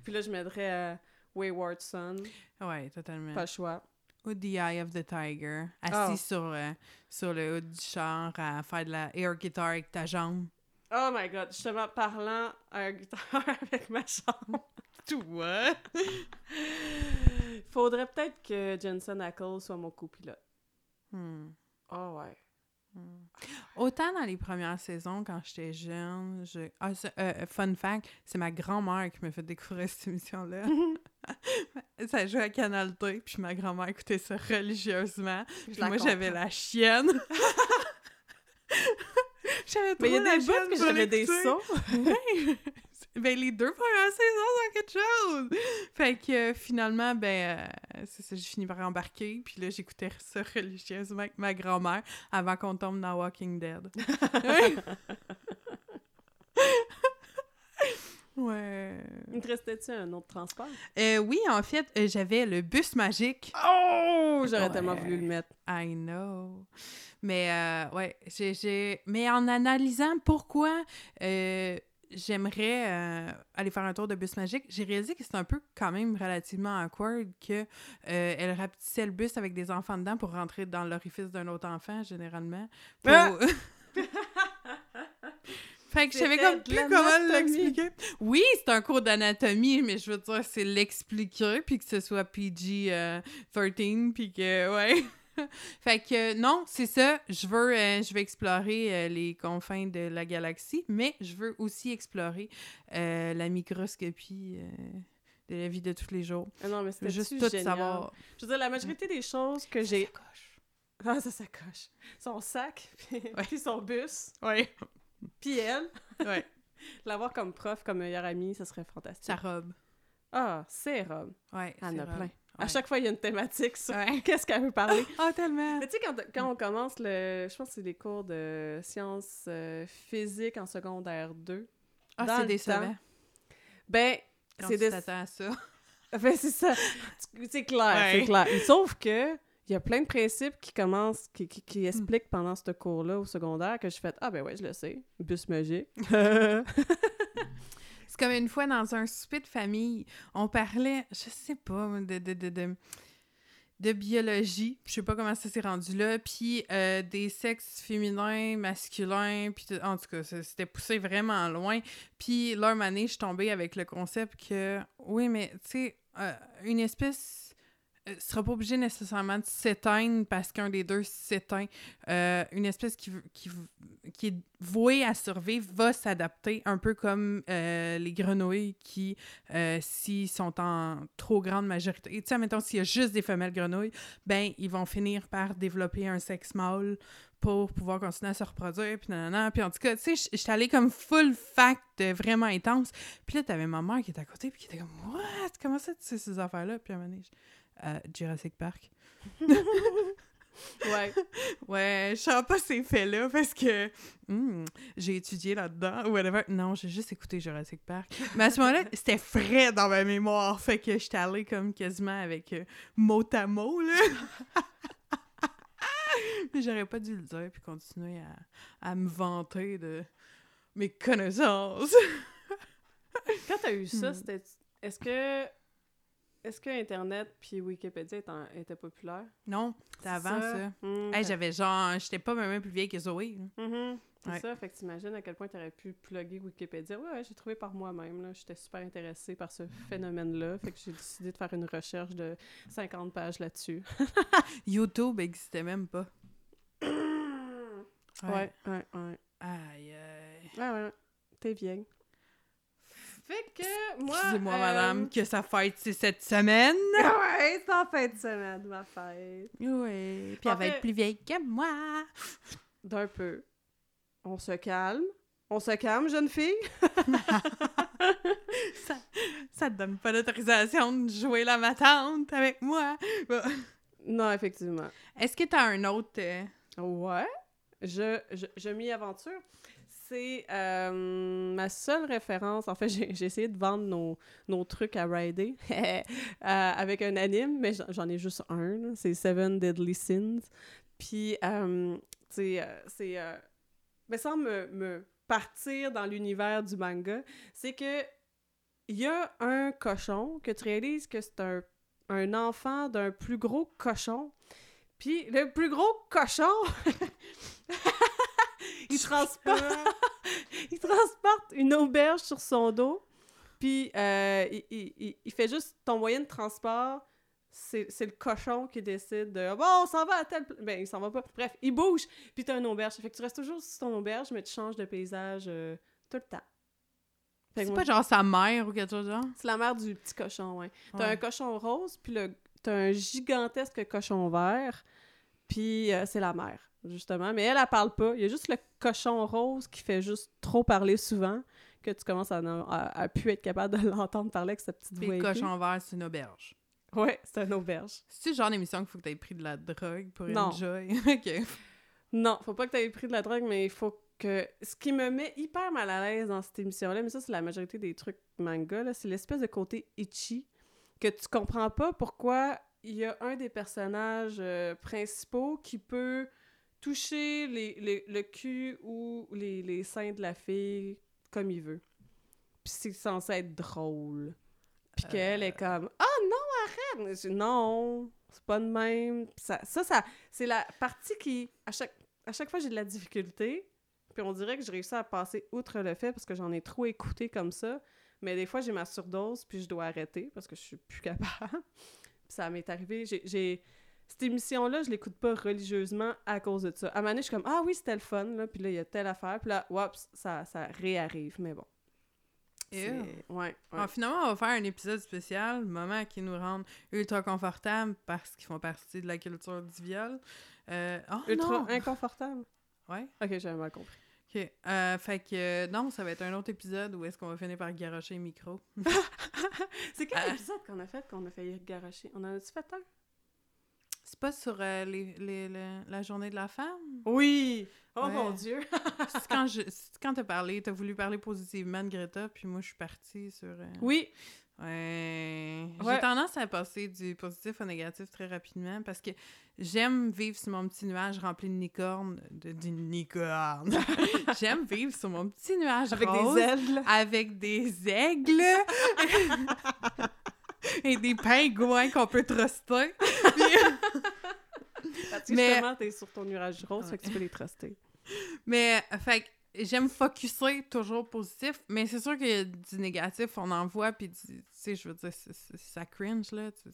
Puis là, je mettrais euh, Wayward Son, Ouais, totalement. pas le choix. Ou The Eye of the Tiger, assis Ah. sur, euh, sur le haut du char à faire de la air guitar avec ta jambe. Oh my god, justement, parlant à un guitare avec ma chambre. Toi! Faudrait peut-être que Jensen Ackles soit mon copilote. Hmm. Oh ouais. Hmm. Autant dans les premières saisons, quand j'étais jeune, je... Ah, ça, euh, fun fact, c'est ma grand-mère qui m'a fait découvrir cette émission-là. ça jouait à Canal D, puis ma grand-mère écoutait ça religieusement. Puis moi, j'avais la chienne. j'avais Mais il y a trop des bouts que j'avais des l'écouter. ben, les deux premières saisons, c'est quelque chose! Fait que euh, finalement, ben, euh, c'est ça, j'ai fini par embarquer. Puis là, j'écoutais ça religieusement avec ma grand-mère avant qu'on tombe dans Walking Dead. ouais. Il te restait-tu un autre transport? Euh, oui, en fait, euh, j'avais le bus magique. Oh! J'aurais Ouais. tellement voulu le mettre. I know. Mais euh, ouais, j'ai, j'ai- Mais en analysant pourquoi j'aimerais euh, aller faire un tour de bus magique, j'ai réalisé que c'est un peu quand même relativement awkward que euh, elle rapetissait le bus avec des enfants dedans pour rentrer dans l'orifice d'un autre enfant, généralement. Pour- Ah! fait que je savais comme plus comment l'expliquer. Oui, c'est un cours d'anatomie, mais je veux dire, c'est l'expliquer, puis que ce soit PG euh, 13, puis que, ouais. fait que, non, c'est ça. Je veux, euh, je veux explorer euh, les confins de la galaxie, mais je veux aussi explorer euh, la microscopie euh, de la vie de tous les jours. Ah non, mais c'était juste tout savoir. Je veux dire, la majorité des choses que j'ai... Ah, ça s'accroche. Son sac, puis, Ouais. puis son bus, Ouais. puis elle. Ouais. L'avoir comme prof, comme meilleure amie, ça serait fantastique. Sa robe. Ah, c'est Rob. Ouais. Elle en ses a robes. plein. À chaque fois, il y a une thématique sur qu'est-ce qu'elle veut parler. Ah, tellement. Mais tu sais, quand, quand on commence le... Je pense que c'est les cours de sciences euh, physiques en secondaire 2. Ah, c'est décevant. temps, Ben, c'est des... à ça. Ben, c'est ça. C'est clair, Ouais. c'est clair. Sauf que il y a plein de principes qui commencent, qui, qui, Hmm. qui expliquent pendant ce cours-là au secondaire que je fais Ah ben ouais, je le sais. Bus magique. C'est comme une fois dans un souper de famille, on parlait, je sais pas, de, de, de, de, biologie. Je sais pas comment ça s'est rendu là. Puis euh, des sexes féminins, masculins. Puis en tout cas, c'était poussé vraiment loin. Puis là, année, je suis tombée avec le concept que, oui, mais tu sais, euh, une espèce euh, sera pas obligée nécessairement de s'éteindre parce qu'un des deux s'éteint. Euh, une espèce qui, qui, qui est vouée à survivre va s'adapter, un peu comme euh, les grenouilles qui, s'ils sont en trop grande majorité, tu sais, mettons, s'il y a juste des femelles grenouilles, ben, ils vont finir par développer un sexe mâle pour pouvoir continuer à se reproduire, puis nanana. Puis en tout cas, tu sais, j'étais allée comme full fact vraiment intense. Puis là, t'avais ma mère qui était à côté, puis qui était comme « What? Comment ça, tu sais ces affaires-là? » Puis à un moment donné, Euh, Jurassic Park. ouais. Ouais, je sens pas ces faits-là parce que hmm, j'ai étudié là-dedans ou whatever. Non, j'ai juste écouté Jurassic Park. Mais à ce moment-là, c'était frais dans ma mémoire. Fait que j'étais allée comme quasiment avec euh, mot à mot, là. Mais j'aurais pas dû le dire puis continuer à, à me vanter de mes connaissances. Quand t'as eu ça, Hmm. c'était. Est-ce que. Est-ce que Internet puis Wikipédia étaient, était populaire? Non, c'était avant ça? Hmm, Hey, j'avais genre, j'étais pas même plus vieille que Zoé. Mhm. C'est Ouais. ça, fait que t'imagines à quel point t'aurais pu plugger Wikipédia. Ouais, ouais, j'ai trouvé par moi-même, là. J'étais super intéressée par ce phénomène-là, fait que j'ai décidé de faire une recherche de 50 pages là-dessus. YouTube existait même pas. Ouais, ouais, ouais. Aïe, aïe. Ouais, ouais. T'es vieille. Fait que moi. Excusez-moi, euh, madame, que sa fête, c'est cette semaine. Ouais, c'est en fin de semaine, ma fête. Oui. Puis En elle va fait- être plus vieille que moi. D'un peu. On se calme. On se calme, jeune fille. ça, ça te donne pas l'autorisation de jouer la matante avec moi. Non, effectivement. Est-ce que t'as un autre... euh, Ouais. Je, je, je m'y aventure. C'est euh, ma seule référence. En fait, j'ai essayé de vendre nos, nos trucs à rider euh, avec un anime, mais j'en- ai juste un. C'est Seven Deadly Sins. Puis, euh, euh, c'est. mais sans me, me partir dans l'univers du manga, c'est que il y a un cochon que tu réalises que c'est un, un enfant d'un plus gros cochon. Puis le plus gros cochon, il transporte, il transporte une auberge sur son dos. Puis euh, il, il- il- fait juste ton moyen de transport. C'est le cochon qui décide de bon, on s'en va à tel. Ben, il s'en va pas. Bref, il bouge. Puis t'as une auberge. Fait que tu restes toujours sur ton auberge, mais tu changes de paysage euh, tout le temps. C'est pas genre sa mère ou quelque chose genre? c'est la mère du petit cochon, ouais. T'as Ouais. un cochon rose, puis le... t'as un gigantesque cochon vert, puis euh, c'est la mère, justement. Mais elle, elle parle pas. Il y a juste le cochon rose qui fait juste trop parler souvent, que tu commences à, à, à plus être capable de l'entendre parler avec sa petite voix. le cochon vert, c'est une auberge. Ouais, c'est une auberge. C'est-tu le genre d'émission qu'il faut que t'aies pris de la drogue pour Non. enjoy? ok. Non, faut pas que t'aies pris de la drogue, mais il faut que... Ce qui me met hyper mal à l'aise dans cette émission-là, mais ça, c'est la majorité des trucs manga, c'est l'espèce de côté itchy, que tu comprends pas pourquoi il y a un des personnages euh, principaux qui peut toucher les, les- le cul ou les, les seins de la fille comme il veut. Puis c'est censé être drôle. Puis qu'elle est comme « Ah non, arrête! » je Non, c'est pas de même. Ça, ça, ça c'est la partie qui, à chaque, à chaque fois, j'ai de la difficulté. Puis on dirait que j'ai réussi à passer outre le fait parce que j'en ai trop écouté comme ça. Mais des fois, j'ai ma surdose, puis je dois arrêter parce que je suis plus capable. puis ça m'est arrivé. J'ai. Cette émission-là, je l'écoute pas religieusement à cause de ça. À un moment donné, je suis comme Ah oui, c'était le fun, là. Puis là, il y a telle affaire. Puis là, oups, ça, ça réarrive. Mais bon. Ouais. ouais. Ah, finalement, on va faire un épisode spécial, moment qui nous rend ultra confortables parce qu'ils font partie de la culture du viol. Euh, oh Ultra non! inconfortable. Ouais. Ok, j'avais mal compris. Ok. Euh, fait que euh, non, ça va être un autre épisode où est-ce qu'on va finir par garocher le micro. C'est quel Ah. épisode qu'on a fait qu'on a failli garocher? On en a-tu fait un? C'est pas sur euh, les, les- le- la journée de la femme? Oui! Oh Ouais. mon Dieu! c'est quand je c'est quand t'as parlé, t'as voulu parler positivement de Greta, puis moi je suis partie sur. euh, Oui! Ouais. Ouais. J'ai tendance à passer du positif au négatif très rapidement parce que j'aime vivre sur mon petit nuage rempli de licornes. De, licornes. j'aime vivre sur mon petit nuage Avec rose des ailes. avec des aigles et des pingouins qu'on peut truster. Mais- justement, t'es sur ton nuage rose, Ouais. fait que tu peux les truster. Mais, fait que j'aime focuser toujours positif, mais c'est sûr que du négatif, on en voit, puis tu sais, je veux dire, ça cringe, là. Tu,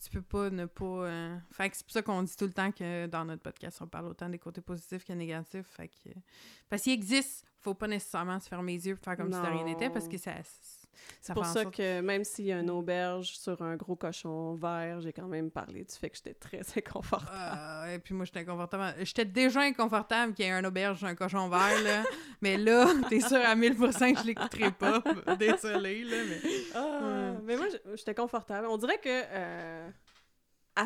tu peux pas ne pas... euh, Fait que c'est pour ça qu'on dit tout le temps que dans notre podcast, on parle autant des côtés positifs que négatifs, fait que... Parce qu'il existe, faut pas nécessairement se fermer les yeux pour faire comme si de rien n'était, parce que ça... C'est pour ça sorte- que même s'il y a une auberge sur un gros cochon vert, j'ai quand même parlé du fait que j'étais très inconfortable. Euh, et puis moi, j'étais inconfortable. J'étais déjà inconfortable qu'il y ait un auberge un cochon vert, là. mais là, t'es sûr à 1000% que je l'écouterai pas. Désolée, là, mais... Ah. Mais moi, j'étais confortable. On dirait que euh,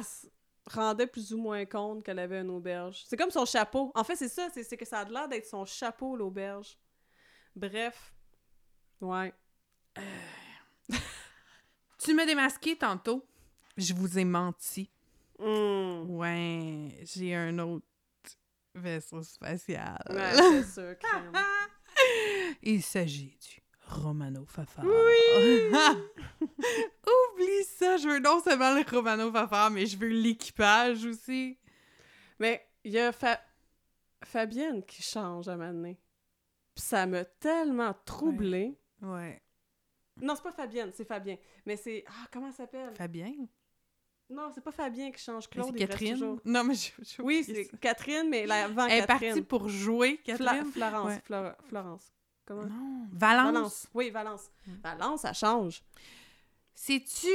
se rendait plus ou moins compte qu'elle avait une auberge. C'est comme son chapeau. En fait, c'est ça, c'est que ça a l'air d'être son chapeau, l'auberge. Bref. Ouais. Tu m'as démasqué tantôt. Je vous ai menti. Hmm. Ouais, j'ai un autre vaisseau spatial. Ouais, c'est sûr. Il s'agit du Romano Fafard. Oui! Oublie ça, je veux non seulement le Romano Fafard, mais je veux l'équipage aussi. Mais il y a Fa- Fabienne qui change à un moment donné. Puis ça m'a tellement troublée. Ouais. Non, c'est pas Fabienne, c'est Fabien. Mais c'est... Ah, comment elle s'appelle? Fabien? Non, c'est pas Fabien qui change. Claude, c'est Catherine. Non, mais je, je- Oui, c'est Catherine, mais la avant Elle est Catherine. partie pour jouer, Fla- Catherine? Florence. Ouais. Florence. Comment? Non, Valence? Valence. Oui, Valence. Valence, ça change. C'est-tu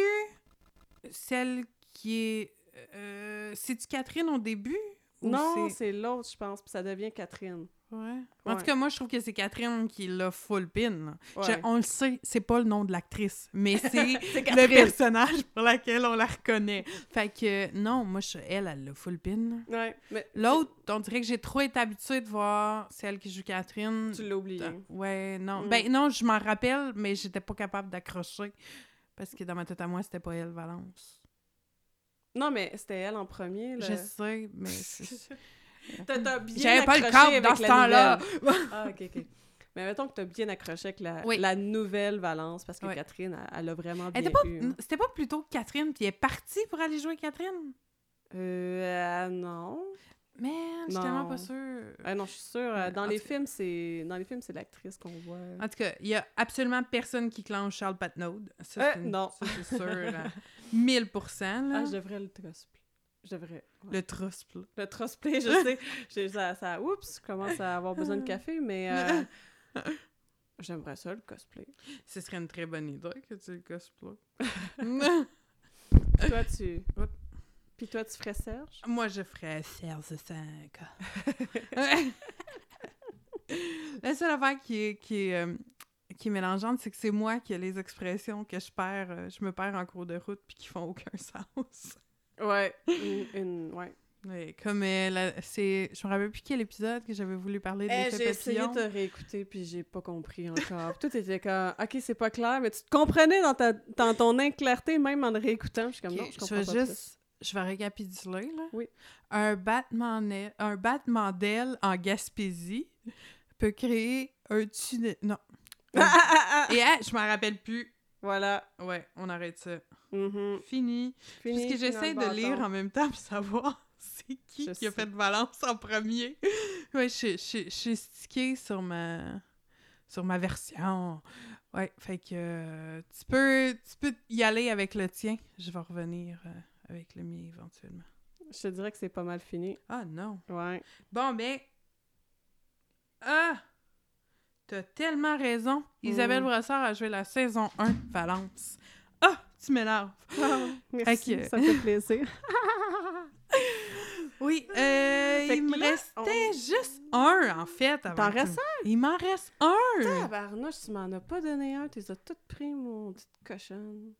celle qui est... Euh, C'est-tu Catherine au début? ou non, c'est- c'est l'autre, je pense, puis ça devient Catherine. Ouais. En Ouais. tout cas, moi, je trouve que c'est Catherine qui l'a full pin. Je- on le sait, c'est pas le nom de l'actrice, mais c'est le personnage pour lequel on la reconnaît. Fait que, non, moi, je- elle, elle l'a full pin. là. Ouais, mais L'autre, on dirait que j'ai trop été habituée de voir celle qui joue Catherine. tu l'as oublié. Ah, Ouais, non. Mm. Ben non, je m'en rappelle, mais j'étais pas capable d'accrocher. Parce que dans ma tête à moi, c'était pas elle, Valence. Non, mais c'était elle en premier. Là. Je sais, mais... c'est- T'as t'as bien J'avais pas le câble dans ce temps-là. ah, ok, ok. Mais mettons que t'as bien accroché avec la, Oui. la nouvelle Valence, parce que. Catherine, elle, elle a vraiment Elle bien était pas... eu. hein. C'était pas plutôt Catherine, puis elle est partie pour aller jouer Catherine? Euh, euh, non. Man, je suis tellement pas sûre. Ah non, je suis sûre. euh, Ouais, Dans les films, c'est dans les films, c'est l'actrice qu'on voit. En tout cas, il y a absolument personne qui clenche Charles Patnaud. Ça, Euh, une- non. ça, c'est sûr à 1000%. Là. Ah, je devrais le cosplay. Je devrais. ouais. Le trust, là. Le trosplay, je sais. J'ai- ça, ça, oups, je commence à avoir besoin de café, mais euh, j'aimerais ça, le cosplay. Ce serait une très bonne idée que tu le cosplay. Toi, tu... Oups. Puis toi, tu ferais Serge? Moi, je ferais Serge 5. La seule affaire qui est, qui est, euh, qui est mélangeante, c'est que c'est moi qui ai les expressions que je perds, euh, je me perds en cours de route puis qui font aucun sens. Ouais. Une, une- ouais. Ouais, comme euh, la- c'est. Je me rappelle plus quel épisode que j'avais voulu parler de Eh, l'effet j'ai essayé de te réécouter, puis j'ai pas compris encore. Puis Tout était comme, OK, c'est pas clair, mais tu te comprenais dans, ta, dans ton inclarté, même en le réécoutant. Je suis comme, non, je je comprends vais pas juste. Je vais récapituler, là. Oui. Un battement, un battement d'aile en Gaspésie peut créer un tunnel. Non. Ah, ah, ah, ah! Et ah, je m'en rappelle plus. Voilà. Ouais, on arrête ça. Mhm. Fini. Fini, Parce que j'essaie de lire en même temps pour savoir c'est qui Je qui a fait Valence en premier. Ouais, je suis stickée sur ma sur ma version. Ouais, fait que euh, tu peux tu peux y aller avec le tien. Je vais revenir euh, avec le mien éventuellement. Je te dirais que c'est pas mal fini. Ah non. Ouais. Bon ben ah T'as tellement raison. Isabelle Mm. Brassard a joué la saison 1 Valence. Ah, tu m'énerves. Merci, Ok. ça me fait plaisir. Oui, euh, il me là, restait juste un, en fait. avant T'en restes Il m'en reste un! Tabarnouche, tu m'en as pas donné un, tu les as toutes pris, mon petite cochonne.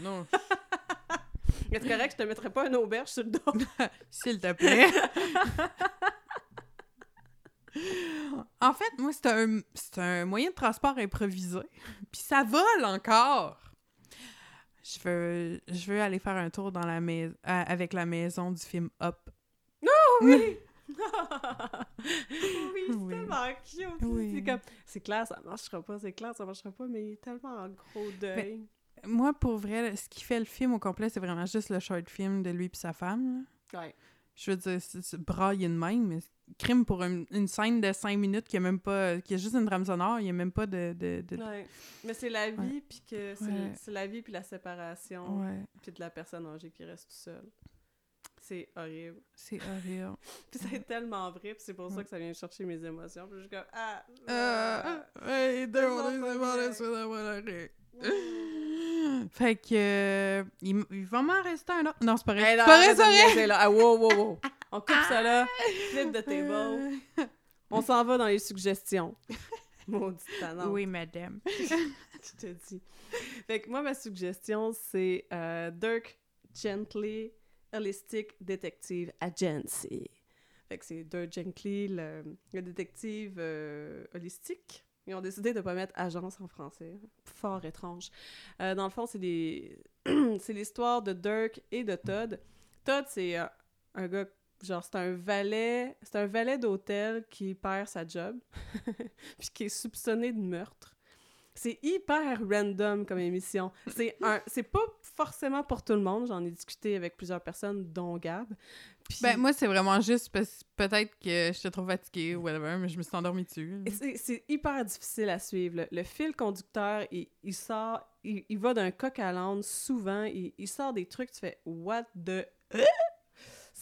Non. Est-ce correct, je te mettrais pas un auberge sur le dos? S'il te plaît. en fait, moi, c'est un, c'est un moyen de transport improvisé. Puis ça vole encore! Je veux, je veux aller faire un tour dans la mais- à- avec la maison du film Up. oui! oui, c'est Oui. tellement cute! Oui. C'est comme... C'est clair, ça marchera pas, c'est clair, ça marchera pas, mais il est tellement en gros deuil. Moi, pour vrai, ce qui fait le film au complet, c'est vraiment juste le short film de lui et sa femme. là. Ouais. Je veux dire, c'est brailler de même, mais crime pour une, une scène de 5 minutes qui a même pas. qui a juste une trame sonore, il n'y a même pas de. de, de- Ouais. Mais c'est la vie, puis que c'est Ouais. la vie, puis la séparation, puis de la personne âgée qui reste tout seule. C'est horrible. c'est horrible. Puis c'est tellement vrai, puis c'est pour ça que ça vient chercher mes émotions. Puis je suis comme, ah! Euh, ah, mm. Fait que. euh, il, il va m'en rester un autre. Non, c'est pas vrai. Hey, c'est pas vrai, c'est vrai. Ah, wow, wow, wow. On coupe ça là. Flip de table. On s'en va dans les suggestions. Maudite tannante. Oui, madame. je te dis. Fait que moi, ma suggestion, c'est euh, Dirk Gently Holistic Detective Agency. Fait que c'est Dirk Gently, le, le détective euh, holistique. Ils ont décidé de ne pas mettre agence en français. Fort étrange. Euh, dans le fond, c'est des... c'est l'histoire de Dirk et de Todd. Todd, c'est euh, un gars... Genre, c'est un valet... C'est un valet d'hôtel qui perd sa job. puis qui est soupçonné de meurtre. c'est hyper random comme émission. C'est un, c'est pas forcément pour tout le monde. J'en ai discuté avec plusieurs personnes, dont Gab. Puis- Ben, moi, c'est vraiment juste parce peut-être que j'étais trop fatiguée ou whatever, mais je me suis endormie dessus. C'est c'est hyper difficile à suivre. Le, le fil conducteur, il, il sort, il, il va d'un coq à l'âne souvent. Il, il sort des trucs, tu fais What the.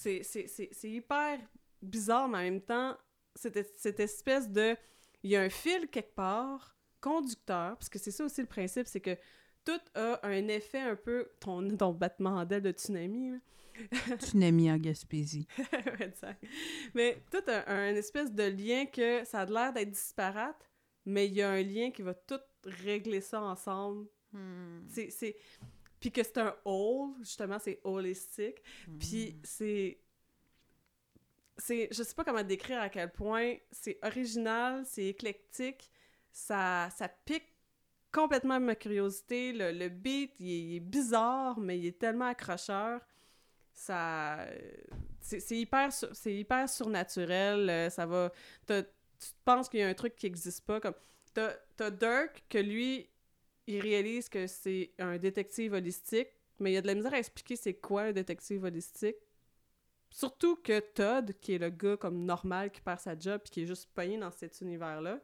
C'est c'est- c'est- c'est hyper bizarre, mais en même temps, cette, cette espèce de. Il y a un fil quelque part, conducteur, parce que c'est ça aussi le principe, c'est que tout a un effet un peu. Ton, ton battement d'aile de tsunami, là. Tsunami en Gaspésie. Mais tout a un espèce de lien que ça a l'air d'être disparate, mais il y a un lien qui va tout régler ça ensemble. Hmm. C'est... Puis que c'est un whole, justement, c'est holistique. Puis c'est... C'est... Je sais pas comment décrire à quel point c'est original, c'est éclectique, ça, ça pique complètement ma curiosité. Le, le beat, il est, il est bizarre, mais il est tellement accrocheur. Ça... C'est hyper, c'est hyper surnaturel. euh, Ça va... Tu penses qu'il y a un truc qui n'existe pas. Comme... T'as t'as Dirk, que lui, il réalise que c'est un détective holistique, mais il y a de la misère à expliquer c'est quoi un détective holistique. Surtout que Todd, qui est le gars comme normal qui perd sa job puis qui est juste pogné dans cet univers-là,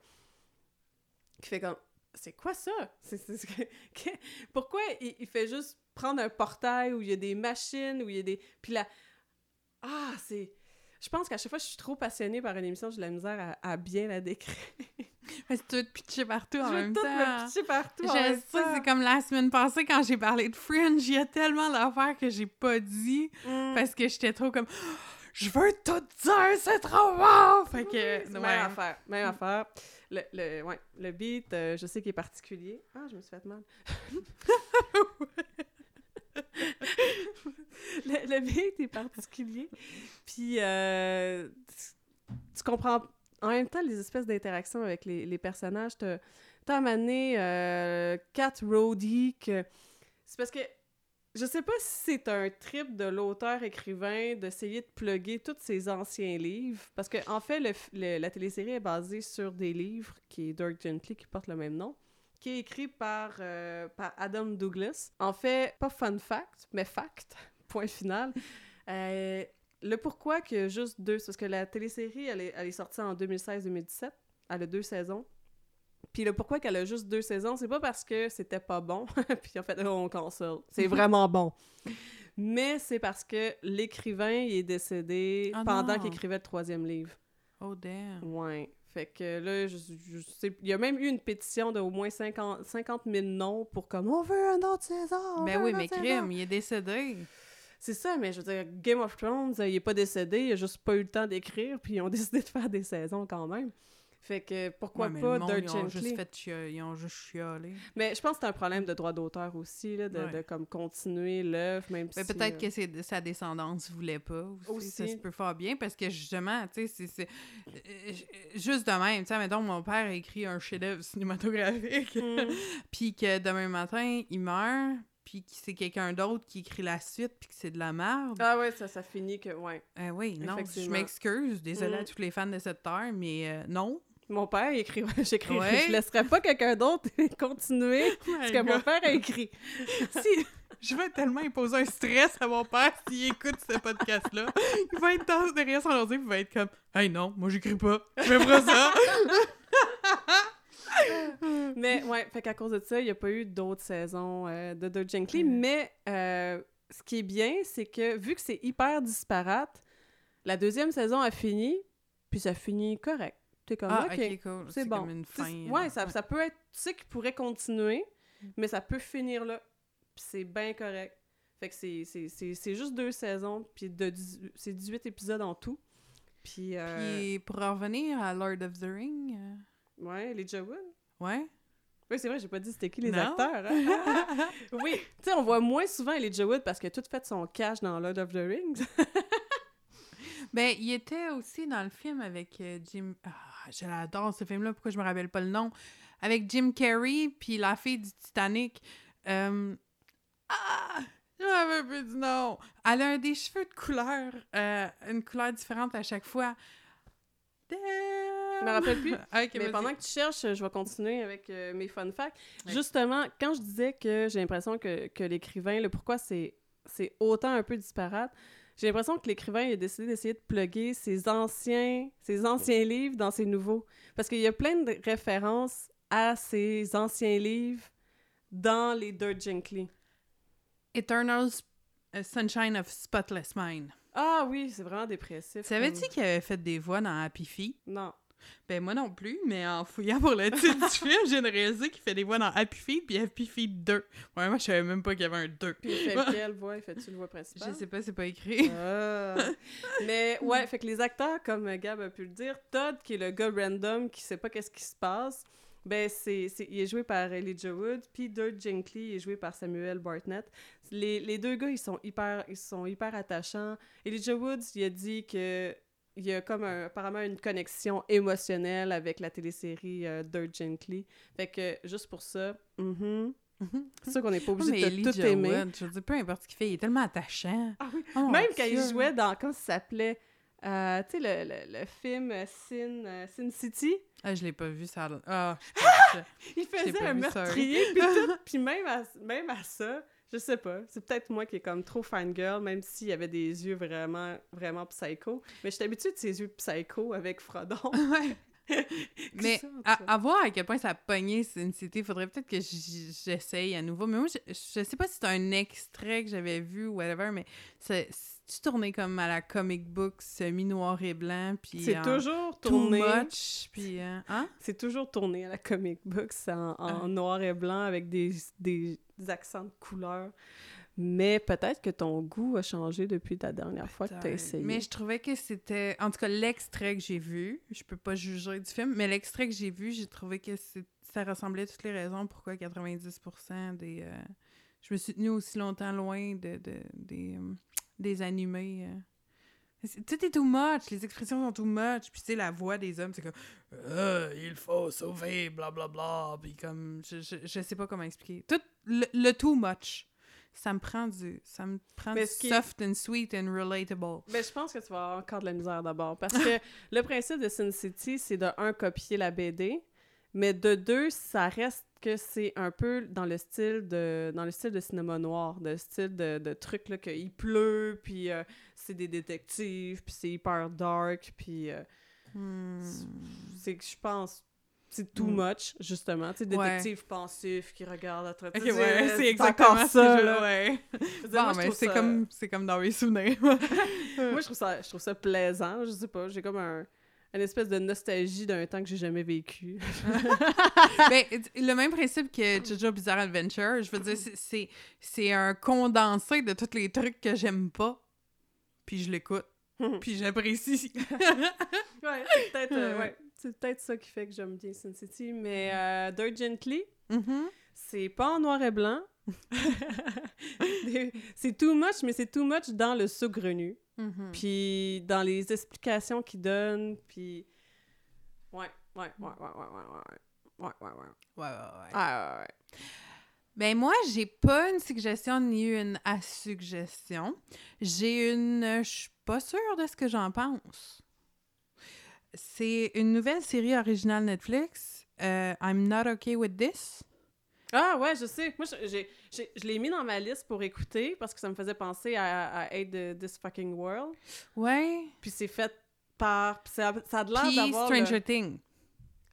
qui fait comme c'est quoi ça? C'est- c'est- que- Pourquoi il, il fait juste prendre un portail où il y a des machines, où il y a des. Puis là. Ah, c'est. Je pense qu'à chaque fois je suis trop passionnée par une émission, j'ai de la misère à, à bien la décrire. Parce que tu veux te pitcher partout en je veux même tout temps. me pitcher partout. en Je même sais, temps. c'est comme la semaine passée quand j'ai parlé de Fringe, il y a tellement d'affaires que j'ai pas dit Mm. parce que j'étais trop comme je veux tout dire, c'est trop bon! Fait que C'est ouais. Même affaire, même affaire. Le, le, ouais, le beat, euh, je sais qu'il est particulier. Ah, je me suis fait mal. le, le beat est particulier. Puis, euh, tu, comprends en même temps les espèces d'interactions avec les, les personnages. T'as amené euh, Roddy que... C'est parce que je sais pas si c'est un trip de l'auteur-écrivain d'essayer de plugger tous ses anciens livres, parce que en fait, le le- la télésérie est basée sur des livres qui est Dirk Gently, qui porte le même nom, qui est écrit par, euh, par Adam Douglas. En fait, pas fun fact, mais fact, point final. Euh, le pourquoi a juste deux, parce que la télésérie, elle est, elle est sortie en 2016-2017, elle a deux saisons. Puis le pourquoi qu'elle a juste deux saisons, c'est pas parce que c'était pas bon, puis en fait, on cancel. C'est vraiment bon. Mais c'est parce que l'écrivain, il est décédé Ah pendant qu'il écrivait le troisième livre. Oh damn. Ouais. Fait que là, je, je sais... il y a même eu une pétition d'au moins 50, 50 000 noms pour comme « On veut un autre saison! on Ben oui, mais crime, il est décédé. C'est ça, mais je veux dire, Game of Thrones, il est pas décédé, il a juste pas eu le temps d'écrire, puis ils ont décidé de faire des saisons quand même. Fait que pourquoi Ouais, mais pas le monde, ils ont Gently? juste fait chia- ils ont juste chialé. Mais je pense que c'est un problème de droit d'auteur aussi, là, de, Ouais. de comme continuer l'œuvre, même Mais si... peut-être euh, que c'est sa descendance voulait pas aussi, Ça se peut faire bien parce que justement, tu sais, c'est- euh, Juste de même, tu sais, mettons, mon père a écrit un chef-d'œuvre cinématographique, Mm. puis que demain matin, il meurt, puis que c'est quelqu'un d'autre qui écrit la suite, puis que c'est de la merde. Ah ouais, ça, ça finit que... Ouais. Euh, oui, non, je m'excuse, désolée à Mm. tous les fans de cette terre, mais euh, non. Mon père, écrit... J'écris... Ouais. Je laisserais pas quelqu'un d'autre continuer ce que mon père a écrit. si je vais tellement imposer un stress à mon père s'il écoute ce podcast-là. Il va être dans, derrière son ordi, il va être comme Hey non, moi j'écris pas. Je fais pas ça. Mais ouais, fait qu'à cause de ça, il n'y a pas eu d'autres saisons euh, de Dirk Gently. Mm. Mais euh, ce qui est bien, c'est que vu que c'est hyper disparate, la deuxième saison a fini, puis ça finit correct. T'es comme, ah, ok, ok, cool. c'est bon. comme une fin. ouais, ça, ça peut être, tu sais qu'il pourrait continuer, mais ça peut finir là, puis c'est bien correct. Fait que c'est- c'est c'est- c'est juste deux saisons, puis de c'est 18 épisodes en tout. Puis, euh, Puis pour revenir à Lord of the Ring, euh, ouais, Elijah Wood. ouais. Oui, c'est vrai, j'ai pas dit c'était qui les Non. acteurs. hein? oui, tu sais, on voit moins souvent Elijah Wood parce que tout fait son cash dans Lord of the Rings. Ben, il était aussi dans le film avec euh, Jim. Ah, je l'adore ce film-là, pourquoi je me rappelle pas le nom? Avec Jim Carrey, puis la fille du Titanic. Euh, Ah! Je me rappelle plus du nom. Elle a un des cheveux de couleur, euh, une couleur différente à chaque fois. Damn! Je me rappelle plus. Mais pendant que tu cherches, je vais continuer avec euh, mes fun facts. Justement, quand je disais que j'ai l'impression que, que l'écrivain, le pourquoi c'est c'est autant un peu disparate, j'ai l'impression que l'écrivain a décidé d'essayer de plugger ses anciens, ses anciens livres dans ses nouveaux. Parce qu'il y a plein de références à ses anciens livres dans les Dirt Gently. Eternal euh, Sunshine of Spotless Mind. Ah oui, c'est vraiment dépressif. Savais-tu comme- qu'il avait fait des voix dans Happy Feet? Non. Ben moi non plus, mais en fouillant pour le titre du film, j'ai réalisé qu'il fait des voix dans Happy Feet puis Happy Feet 2. Ouais, moi je savais même pas qu'il y avait un 2. Puis il fait quelle voix? Il fait-tu le voix principale? Je sais pas, c'est pas écrit. Ah. Mais ouais, fait que les acteurs, comme Gab a pu le dire, Todd, qui est le gars random qui sait pas qu'est-ce qui se passe, ben c'est, c'est- il est joué par Elijah Wood, puis Dirt Gently est joué par Samuel Bartnett. Les, les deux gars, ils sont hyper, ils sont hyper attachants. Elijah Wood, il a dit que il y a comme un- apparemment une connexion émotionnelle avec la télésérie euh, Dirt Gently. Fait que juste pour ça, mhm, c'est sûr qu'on n'est pas obligé mais de tout aimer. Wood, je veux dire, peu importe ce qu'il fait, il est tellement attachant. Ah oui. Oh Même quand il jouait dans, comment ça s'appelait? Euh, tu sais, le, le, le film euh, Sin, euh, Sin City, Ah, je l'ai pas vu, ça. a- Ah, il faisait un meurtrier, puis tout, puis même à, même à ça, je sais pas, c'est peut-être moi qui est comme trop fangirl, même s'il avait des yeux vraiment, vraiment psycho, mais je suis habituée de ses yeux psycho avec Frodon. ouais. Mais Ça, à, voir à quel point ça a pogné Sin City, faudrait peut-être que j'essaye à nouveau. Mais moi, je, je sais pas si c'est un extrait que j'avais vu ou whatever, mais c'est tu tourné comme à la comic book semi-noir et blanc, puis C'est en toujours too tourné. much, puis... euh, hein? C'est toujours tourné à la comic book, en, en noir et blanc avec des, des accents de couleur. Mais peut-être que ton goût a changé depuis ta dernière fois que tu as essayé. Mais je trouvais que c'était... En tout cas, l'extrait que j'ai vu, je peux pas juger du film, mais l'extrait que j'ai vu, j'ai trouvé que ça ressemblait à toutes les raisons pourquoi 90% des... euh, Je me suis tenue aussi longtemps loin de, de- des, euh, des animés. euh. Tout est too much, les expressions sont too much, puis tu sais, la voix des hommes, c'est comme Euh, il faut sauver, blablabla », puis comme, je, je, je sais pas comment expliquer. Tout le, le too much, ça me prend du, ça me prend Mais du soft and sweet and relatable. Ben, je pense que tu vas avoir encore de la misère d'abord. Parce que le principe de Sin City, c'est de un, copier la BD, mais de deux, ça reste que c'est un peu dans le style de dans le style de cinéma noir, de style de, de truc là que il pleut, puis euh, c'est des détectives, puis c'est hyper dark, puis euh, Hmm. c'est que je pense c'est too Mm. much justement, tu sais Ouais. détective pensif qui regarde à travers Ok, tu sais, ouais, c'est exactement ce ça je- là. ouais. Bon, moi, mais c'est ça- comme, c'est comme dans mes souvenirs. Moi, je trouve ça, je trouve ça plaisant. Je sais pas, j'ai comme un, une espèce de nostalgie d'un temps que j'ai jamais vécu. ben, le même principe que Jojo Bizarre Adventure, je veux dire, c'est- c'est, un condensé de tous les trucs que j'aime pas. Puis je l'écoute. Puis j'apprécie. ouais, c'est peut-être euh, ouais, c'est peut-être ça qui fait que j'aime bien Sin City. Mais euh, Dirt Gently, Mhm. c'est pas en noir et blanc. c'est too much, mais c'est too much dans le saugrenu. Mhm. Puis dans les explications qu'il donne. Puis. Ouais, ouais, ouais, ouais, ouais, ouais, ouais. Ouais, ouais, ouais. Ouais, ouais, ouais. Ah, ouais, ouais. Ben moi, j'ai pas une suggestion ni une assuggestion. J'ai une... Je suis pas sûre de ce que j'en pense. C'est une nouvelle série originale Netflix. euh, I'm Not Okay With This. Ah ouais, je sais. Moi, je- j'ai, j'ai- je l'ai mis dans ma liste pour écouter parce que ça me faisait penser à, à Hate the- This Fucking World. Ouais. Puis c'est fait par... puis Ça, a- ça a de l'air Puis d'avoir... Stranger le- Things.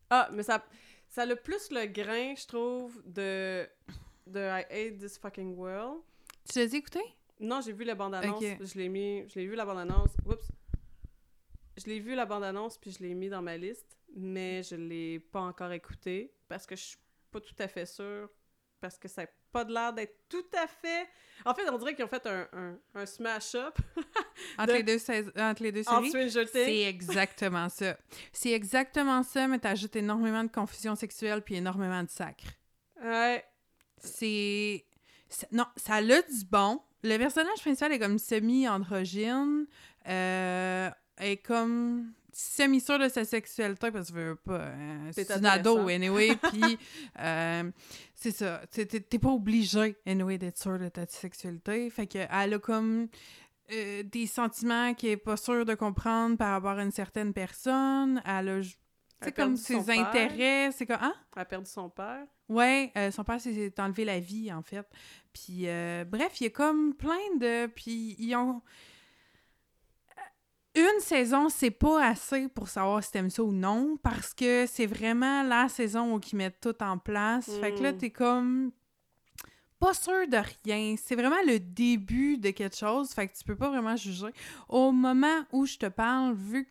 Ah, mais ça, ça a le plus le grain, je trouve, de, de I Hate This Fucking World. Tu l'as écouté? Non, j'ai vu la bande-annonce. Je l'ai mis... Je l'ai vu la bande-annonce. Oups. Je l'ai vu la bande-annonce, puis je l'ai mis dans ma liste, mais je l'ai pas encore écouté parce que je suis pas tout à fait sûre, parce que ça n'a pas de l'air d'être tout à fait... En fait, on dirait qu'ils ont fait un, un, un smash-up Entre, De- les, deux sais- entre les deux séries? C'est exactement ça. C'est exactement ça, mais t'ajoutes énormément de confusion sexuelle puis énormément de sacre. Ouais. C'est... c'est- Non, ça a du bon. Le personnage principal est comme semi-androgyne. Euh, est comme semi-sûr de sa sexualité parce que je veux pas. hein, C'est c'est une ado, anyway. Puis, euh, c'est ça. T'es- pas obligé, anyway, d'être sûr de ta sexualité. Fait que elle a comme. euh, des sentiments qu'elle est pas sûre de comprendre par rapport à une certaine personne. Elle a a comme ses intérêts, c'est comme... Hein? Elle a perdu son père. Ouais, euh, son père s'est enlevé la vie, en fait. Puis, euh, bref, il y a comme plein de... Puis, ils ont... Une saison, c'est pas assez pour savoir si t'aimes ça ou non, parce que c'est vraiment la saison où ils mettent tout en place. Fait que là, Mm. t'es comme... Pas sûr de rien. C'est vraiment le début de quelque chose, fait que tu peux pas vraiment juger. Au moment où je te parle, vu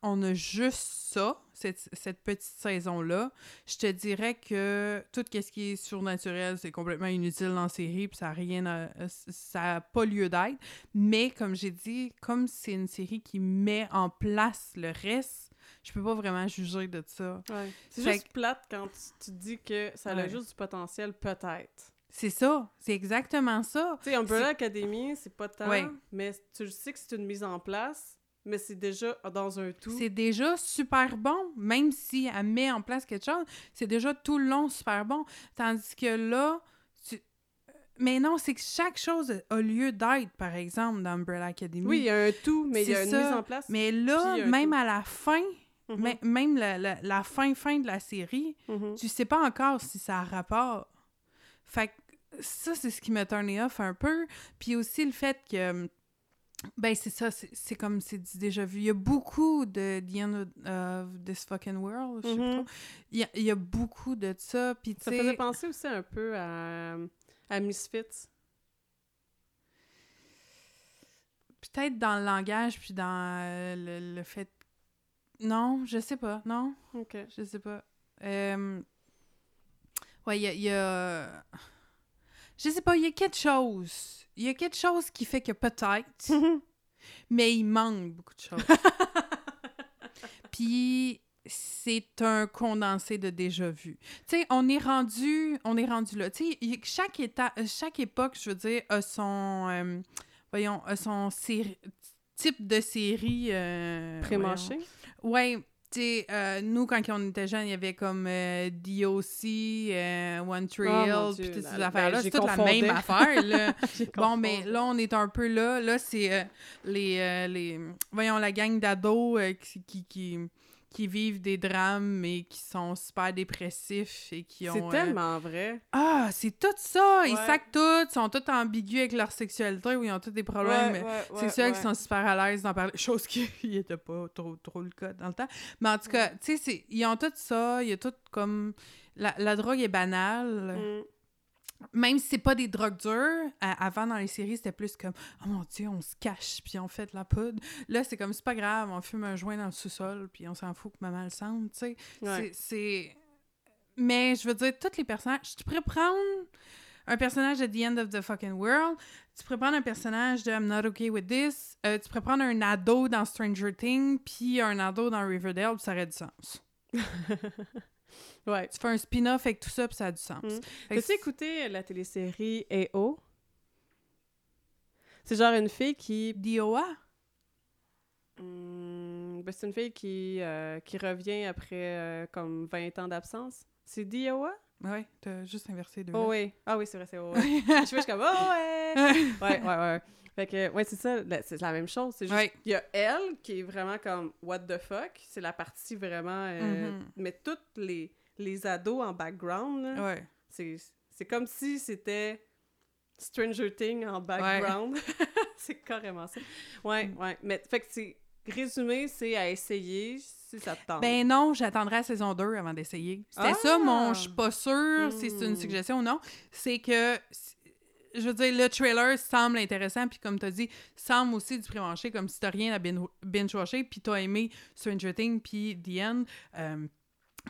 qu'on a juste ça, cette, cette petite saison-là, je te dirais que tout ce qui est surnaturel, c'est complètement inutile dans la série, puis ça a rien à- ça a pas lieu d'être. Mais comme j'ai dit, comme c'est une série qui met en place le reste, je peux pas vraiment juger de ça. Ouais. C'est juste plate quand tu, tu dis que ça a juste du potentiel, peut-être. C'est ça, c'est exactement ça. Tu sais, Umbrella Academy, c'est pas tant, Ouais. mais tu sais que c'est une mise en place, mais c'est déjà dans un tout. C'est déjà super bon, même si elle met en place quelque chose, c'est déjà tout le long super bon. Tandis que là, tu- mais non, c'est que chaque chose a lieu d'être, par exemple, dans Umbrella Academy. Oui, il y a un tout, mais il y a une ça. mise en place. Mais là, même tout. à la fin, mê- même la, la- la fin fin de la série, Mhm. tu sais pas encore si ça a rapport. Fait que ça, c'est ce qui m'a turné off un peu. Puis aussi le fait que, ben c'est ça, c'est comme c'est déjà vu. Il y a beaucoup de The End of- This Fucking World, je sais Mhm. pas trop. Il y, a, il y a beaucoup de ça. Puis tu Ça faisait penser aussi un peu à, à Misfits. peut-être dans le langage, puis dans euh, le, le fait... Non, je sais pas, non? OK. Je sais pas. Euh... Ouais, il y a, il y a- Je sais pas, il y a quelque chose. Il y a quelque chose qui fait que peut-être, mais il manque beaucoup de choses. Puis c'est un condensé de déjà vu. Tu sais, on est rendu, on est rendu là. Tu sais, chaque état, chaque époque, je veux dire, a son, euh, voyons, a son type de série. Euh. Ouais, sais, euh, nous, quand on était jeunes, il y avait comme euh, DOC, euh, One Tree Oh, Hill, Dieu, puis toutes ces là, affaires-là. ben, c'est toute la même affaire, là. Bon, mais confondu. là, on est un peu là. Là, c'est les, les... Voyons, la gang d'ados qui, qui, qui, qui vivent des drames, mais qui sont super dépressifs et qui ont... C'est euh, tellement vrai. Ah, c'est tout ça! Ils sacent tout, ils sont tous ambigus avec leur sexualité ou ils ont tous des problèmes Ouais, ouais, ouais, sexuels qui sont super à l'aise d'en parler. Chose qui n'était pas trop, trop le cas dans le temps. Mais en tout cas, tu sais, c'est- ils ont tout ça, il y a tout comme... La, la drogue est banale. Mm. Même si c'est pas des drogues dures, à- avant dans les séries, c'était plus comme Oh mon dieu, on se cache puis on fait de la poudre. Là, c'est comme c'est pas grave, on fume un joint dans le sous-sol puis on s'en fout que maman le sente, tu sais. Ouais. C'est- C'est. Mais je veux dire, tous les personnages. Tu pourrais prendre un personnage de The End of the Fucking World, tu pourrais prendre un personnage de I'm Not Okay with This, euh, tu pourrais prendre un ado dans Stranger Things puis un ado dans Riverdale, puis ça aurait du sens. Ouais. Tu fais un spin-off avec tout ça puis ça a du sens. Mm. Que T'as-tu écouté la télésérie A.O.? C'est genre une fille qui... DOA? Hmm, ben, c'est une fille qui, euh, qui revient après euh, comme 20 ans d'absence. C'est D.O.A.? Ouais, t'as juste inversé deux. Oh oui. Ah oui, c'est vrai, c'est O. ouais. je suis comme oh ouais. Ouais, ouais, ouais. Fait que, ouais, c'est ça, c'est la même chose. C'est juste, Ouais. il y a elle qui est vraiment comme what the fuck? C'est la partie vraiment. euh, Mhm. Mais toutes les, les ados en background, Ouais. c'est, c'est comme si c'était Stranger Things en background. c'est carrément ça. Ouais, Mm. ouais. Mais fait que c'est. Résumé, c'est à essayer si ça te tente. Ben non, j'attendrai la saison 2 avant d'essayer. C'était Ah! ça, mon je suis pas sûre si c'est une Mm. suggestion ou non. C'est que, je veux dire, le trailer semble intéressant, puis comme t'as dit, semble aussi du pré-manché, comme si t'as rien à bin- binge-watcher, puis t'as aimé Stranger Things, puis The End. euh,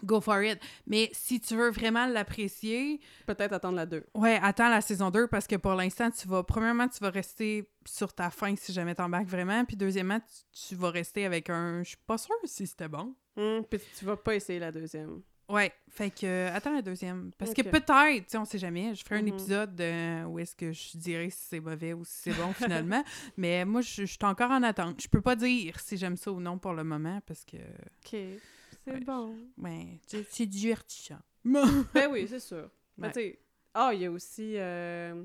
go for it. Mais si tu veux vraiment l'apprécier, Peut-être attendre la 2. ouais, attends la saison 2 parce que pour l'instant, tu vas, premièrement, tu vas rester sur ta fin si jamais t'embarques vraiment, puis deuxièmement, tu, tu vas rester avec un, je suis pas sûre si c'était bon. Hum, puis tu vas pas essayer la deuxième. Ouais, fait que euh, attends la deuxième. Parce que peut-être, tu sais, on sait jamais, je ferai Mhm. un épisode euh, où est-ce que je dirais si c'est mauvais ou si c'est bon finalement. Mais moi, je je suis encore en attente. Je peux pas dire si j'aime ça ou non pour le moment parce que, OK. C'est Ouais. bon. ouais, c'est divertissant. Ben oui, c'est sûr. Mais tu sais, ah, il y a aussi euh,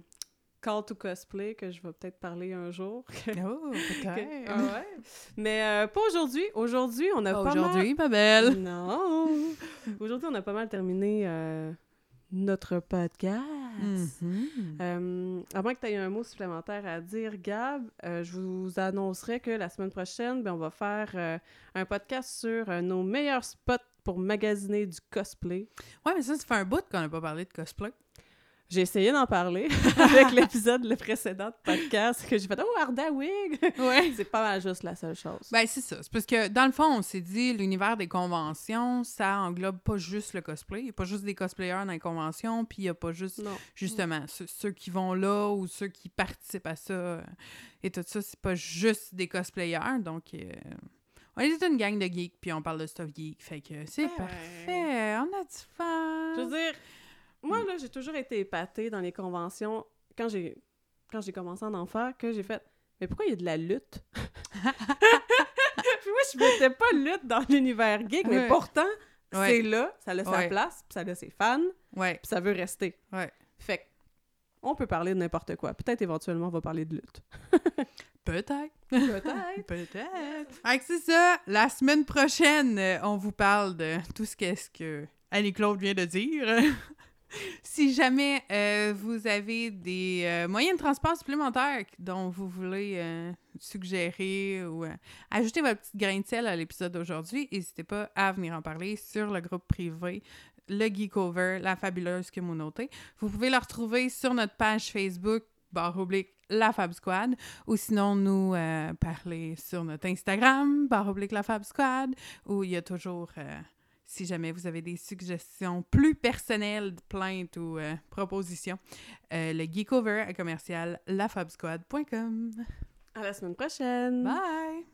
Call to Cosplay que je vais peut-être parler un jour. Oh, peut-être. Ah ouais. Mais euh, pas aujourd'hui. Aujourd'hui, on a pas mal... Aujourd'hui, pas belle. Non! Aujourd'hui, on a pas mal terminé euh, notre podcast. Mhm. Euh, à moins que tu aies un mot supplémentaire à dire, Gab, euh, je vous annoncerai que la semaine prochaine, ben, on va faire euh, un podcast sur euh, nos meilleurs spots pour magasiner du cosplay. Ouais, mais ça, ça fait un bout qu'on n'a pas parlé de cosplay. J'ai essayé d'en parler avec l'épisode le précédent de podcast que j'ai fait « Oh, Arda Wig! » Ouais. C'est pas mal juste la seule chose. Ben, c'est ça. C'est parce que, dans le fond, on s'est dit, l'univers des conventions, ça englobe pas juste le cosplay. Il n'y a pas juste des cosplayers dans les conventions, puis il n'y a pas juste, non. justement, ceux, ceux qui vont là ou ceux qui participent à ça euh, et tout ça, c'est pas juste des cosplayers. Donc, euh, on est une gang de geeks, puis on parle de stuff geek. Fait que c'est Ouais. parfait. On a du fun. Je veux dire, moi, là, j'ai toujours été épatée dans les conventions quand j'ai quand j'ai commencé à en faire, que j'ai fait « Mais pourquoi il y a de la lutte? » Puis moi, je mettais pas lutte dans l'univers geek, mais pourtant, Ouais. c'est là, ça a sa place, puis ça a ses fans, Ouais. puis ça veut rester. Fait que, on peut parler de n'importe quoi. Peut-être éventuellement, on va parler de lutte. Peut-être. Peut-être. Peut-être. Fait que c'est ça. La semaine prochaine, euh, on vous parle de tout ce qu'est-ce que Annie-Claude vient de dire. Si jamais euh, vous avez des euh, moyens de transport supplémentaires dont vous voulez euh, suggérer ou ajouter votre petite grain de sel à l'épisode d'aujourd'hui, n'hésitez pas à venir en parler sur le groupe privé le Geekover, la fabuleuse communauté. Vous pouvez le retrouver sur notre page Facebook, barre oblique, la Fab Squad, ou sinon nous parler sur notre Instagram, barre oblique, la Fab Squad, où il y a toujours, si jamais vous avez des suggestions plus personnelles, plaintes ou euh, propositions, euh, le Geekover à commercial lafabsquad.com. À la semaine prochaine! Bye!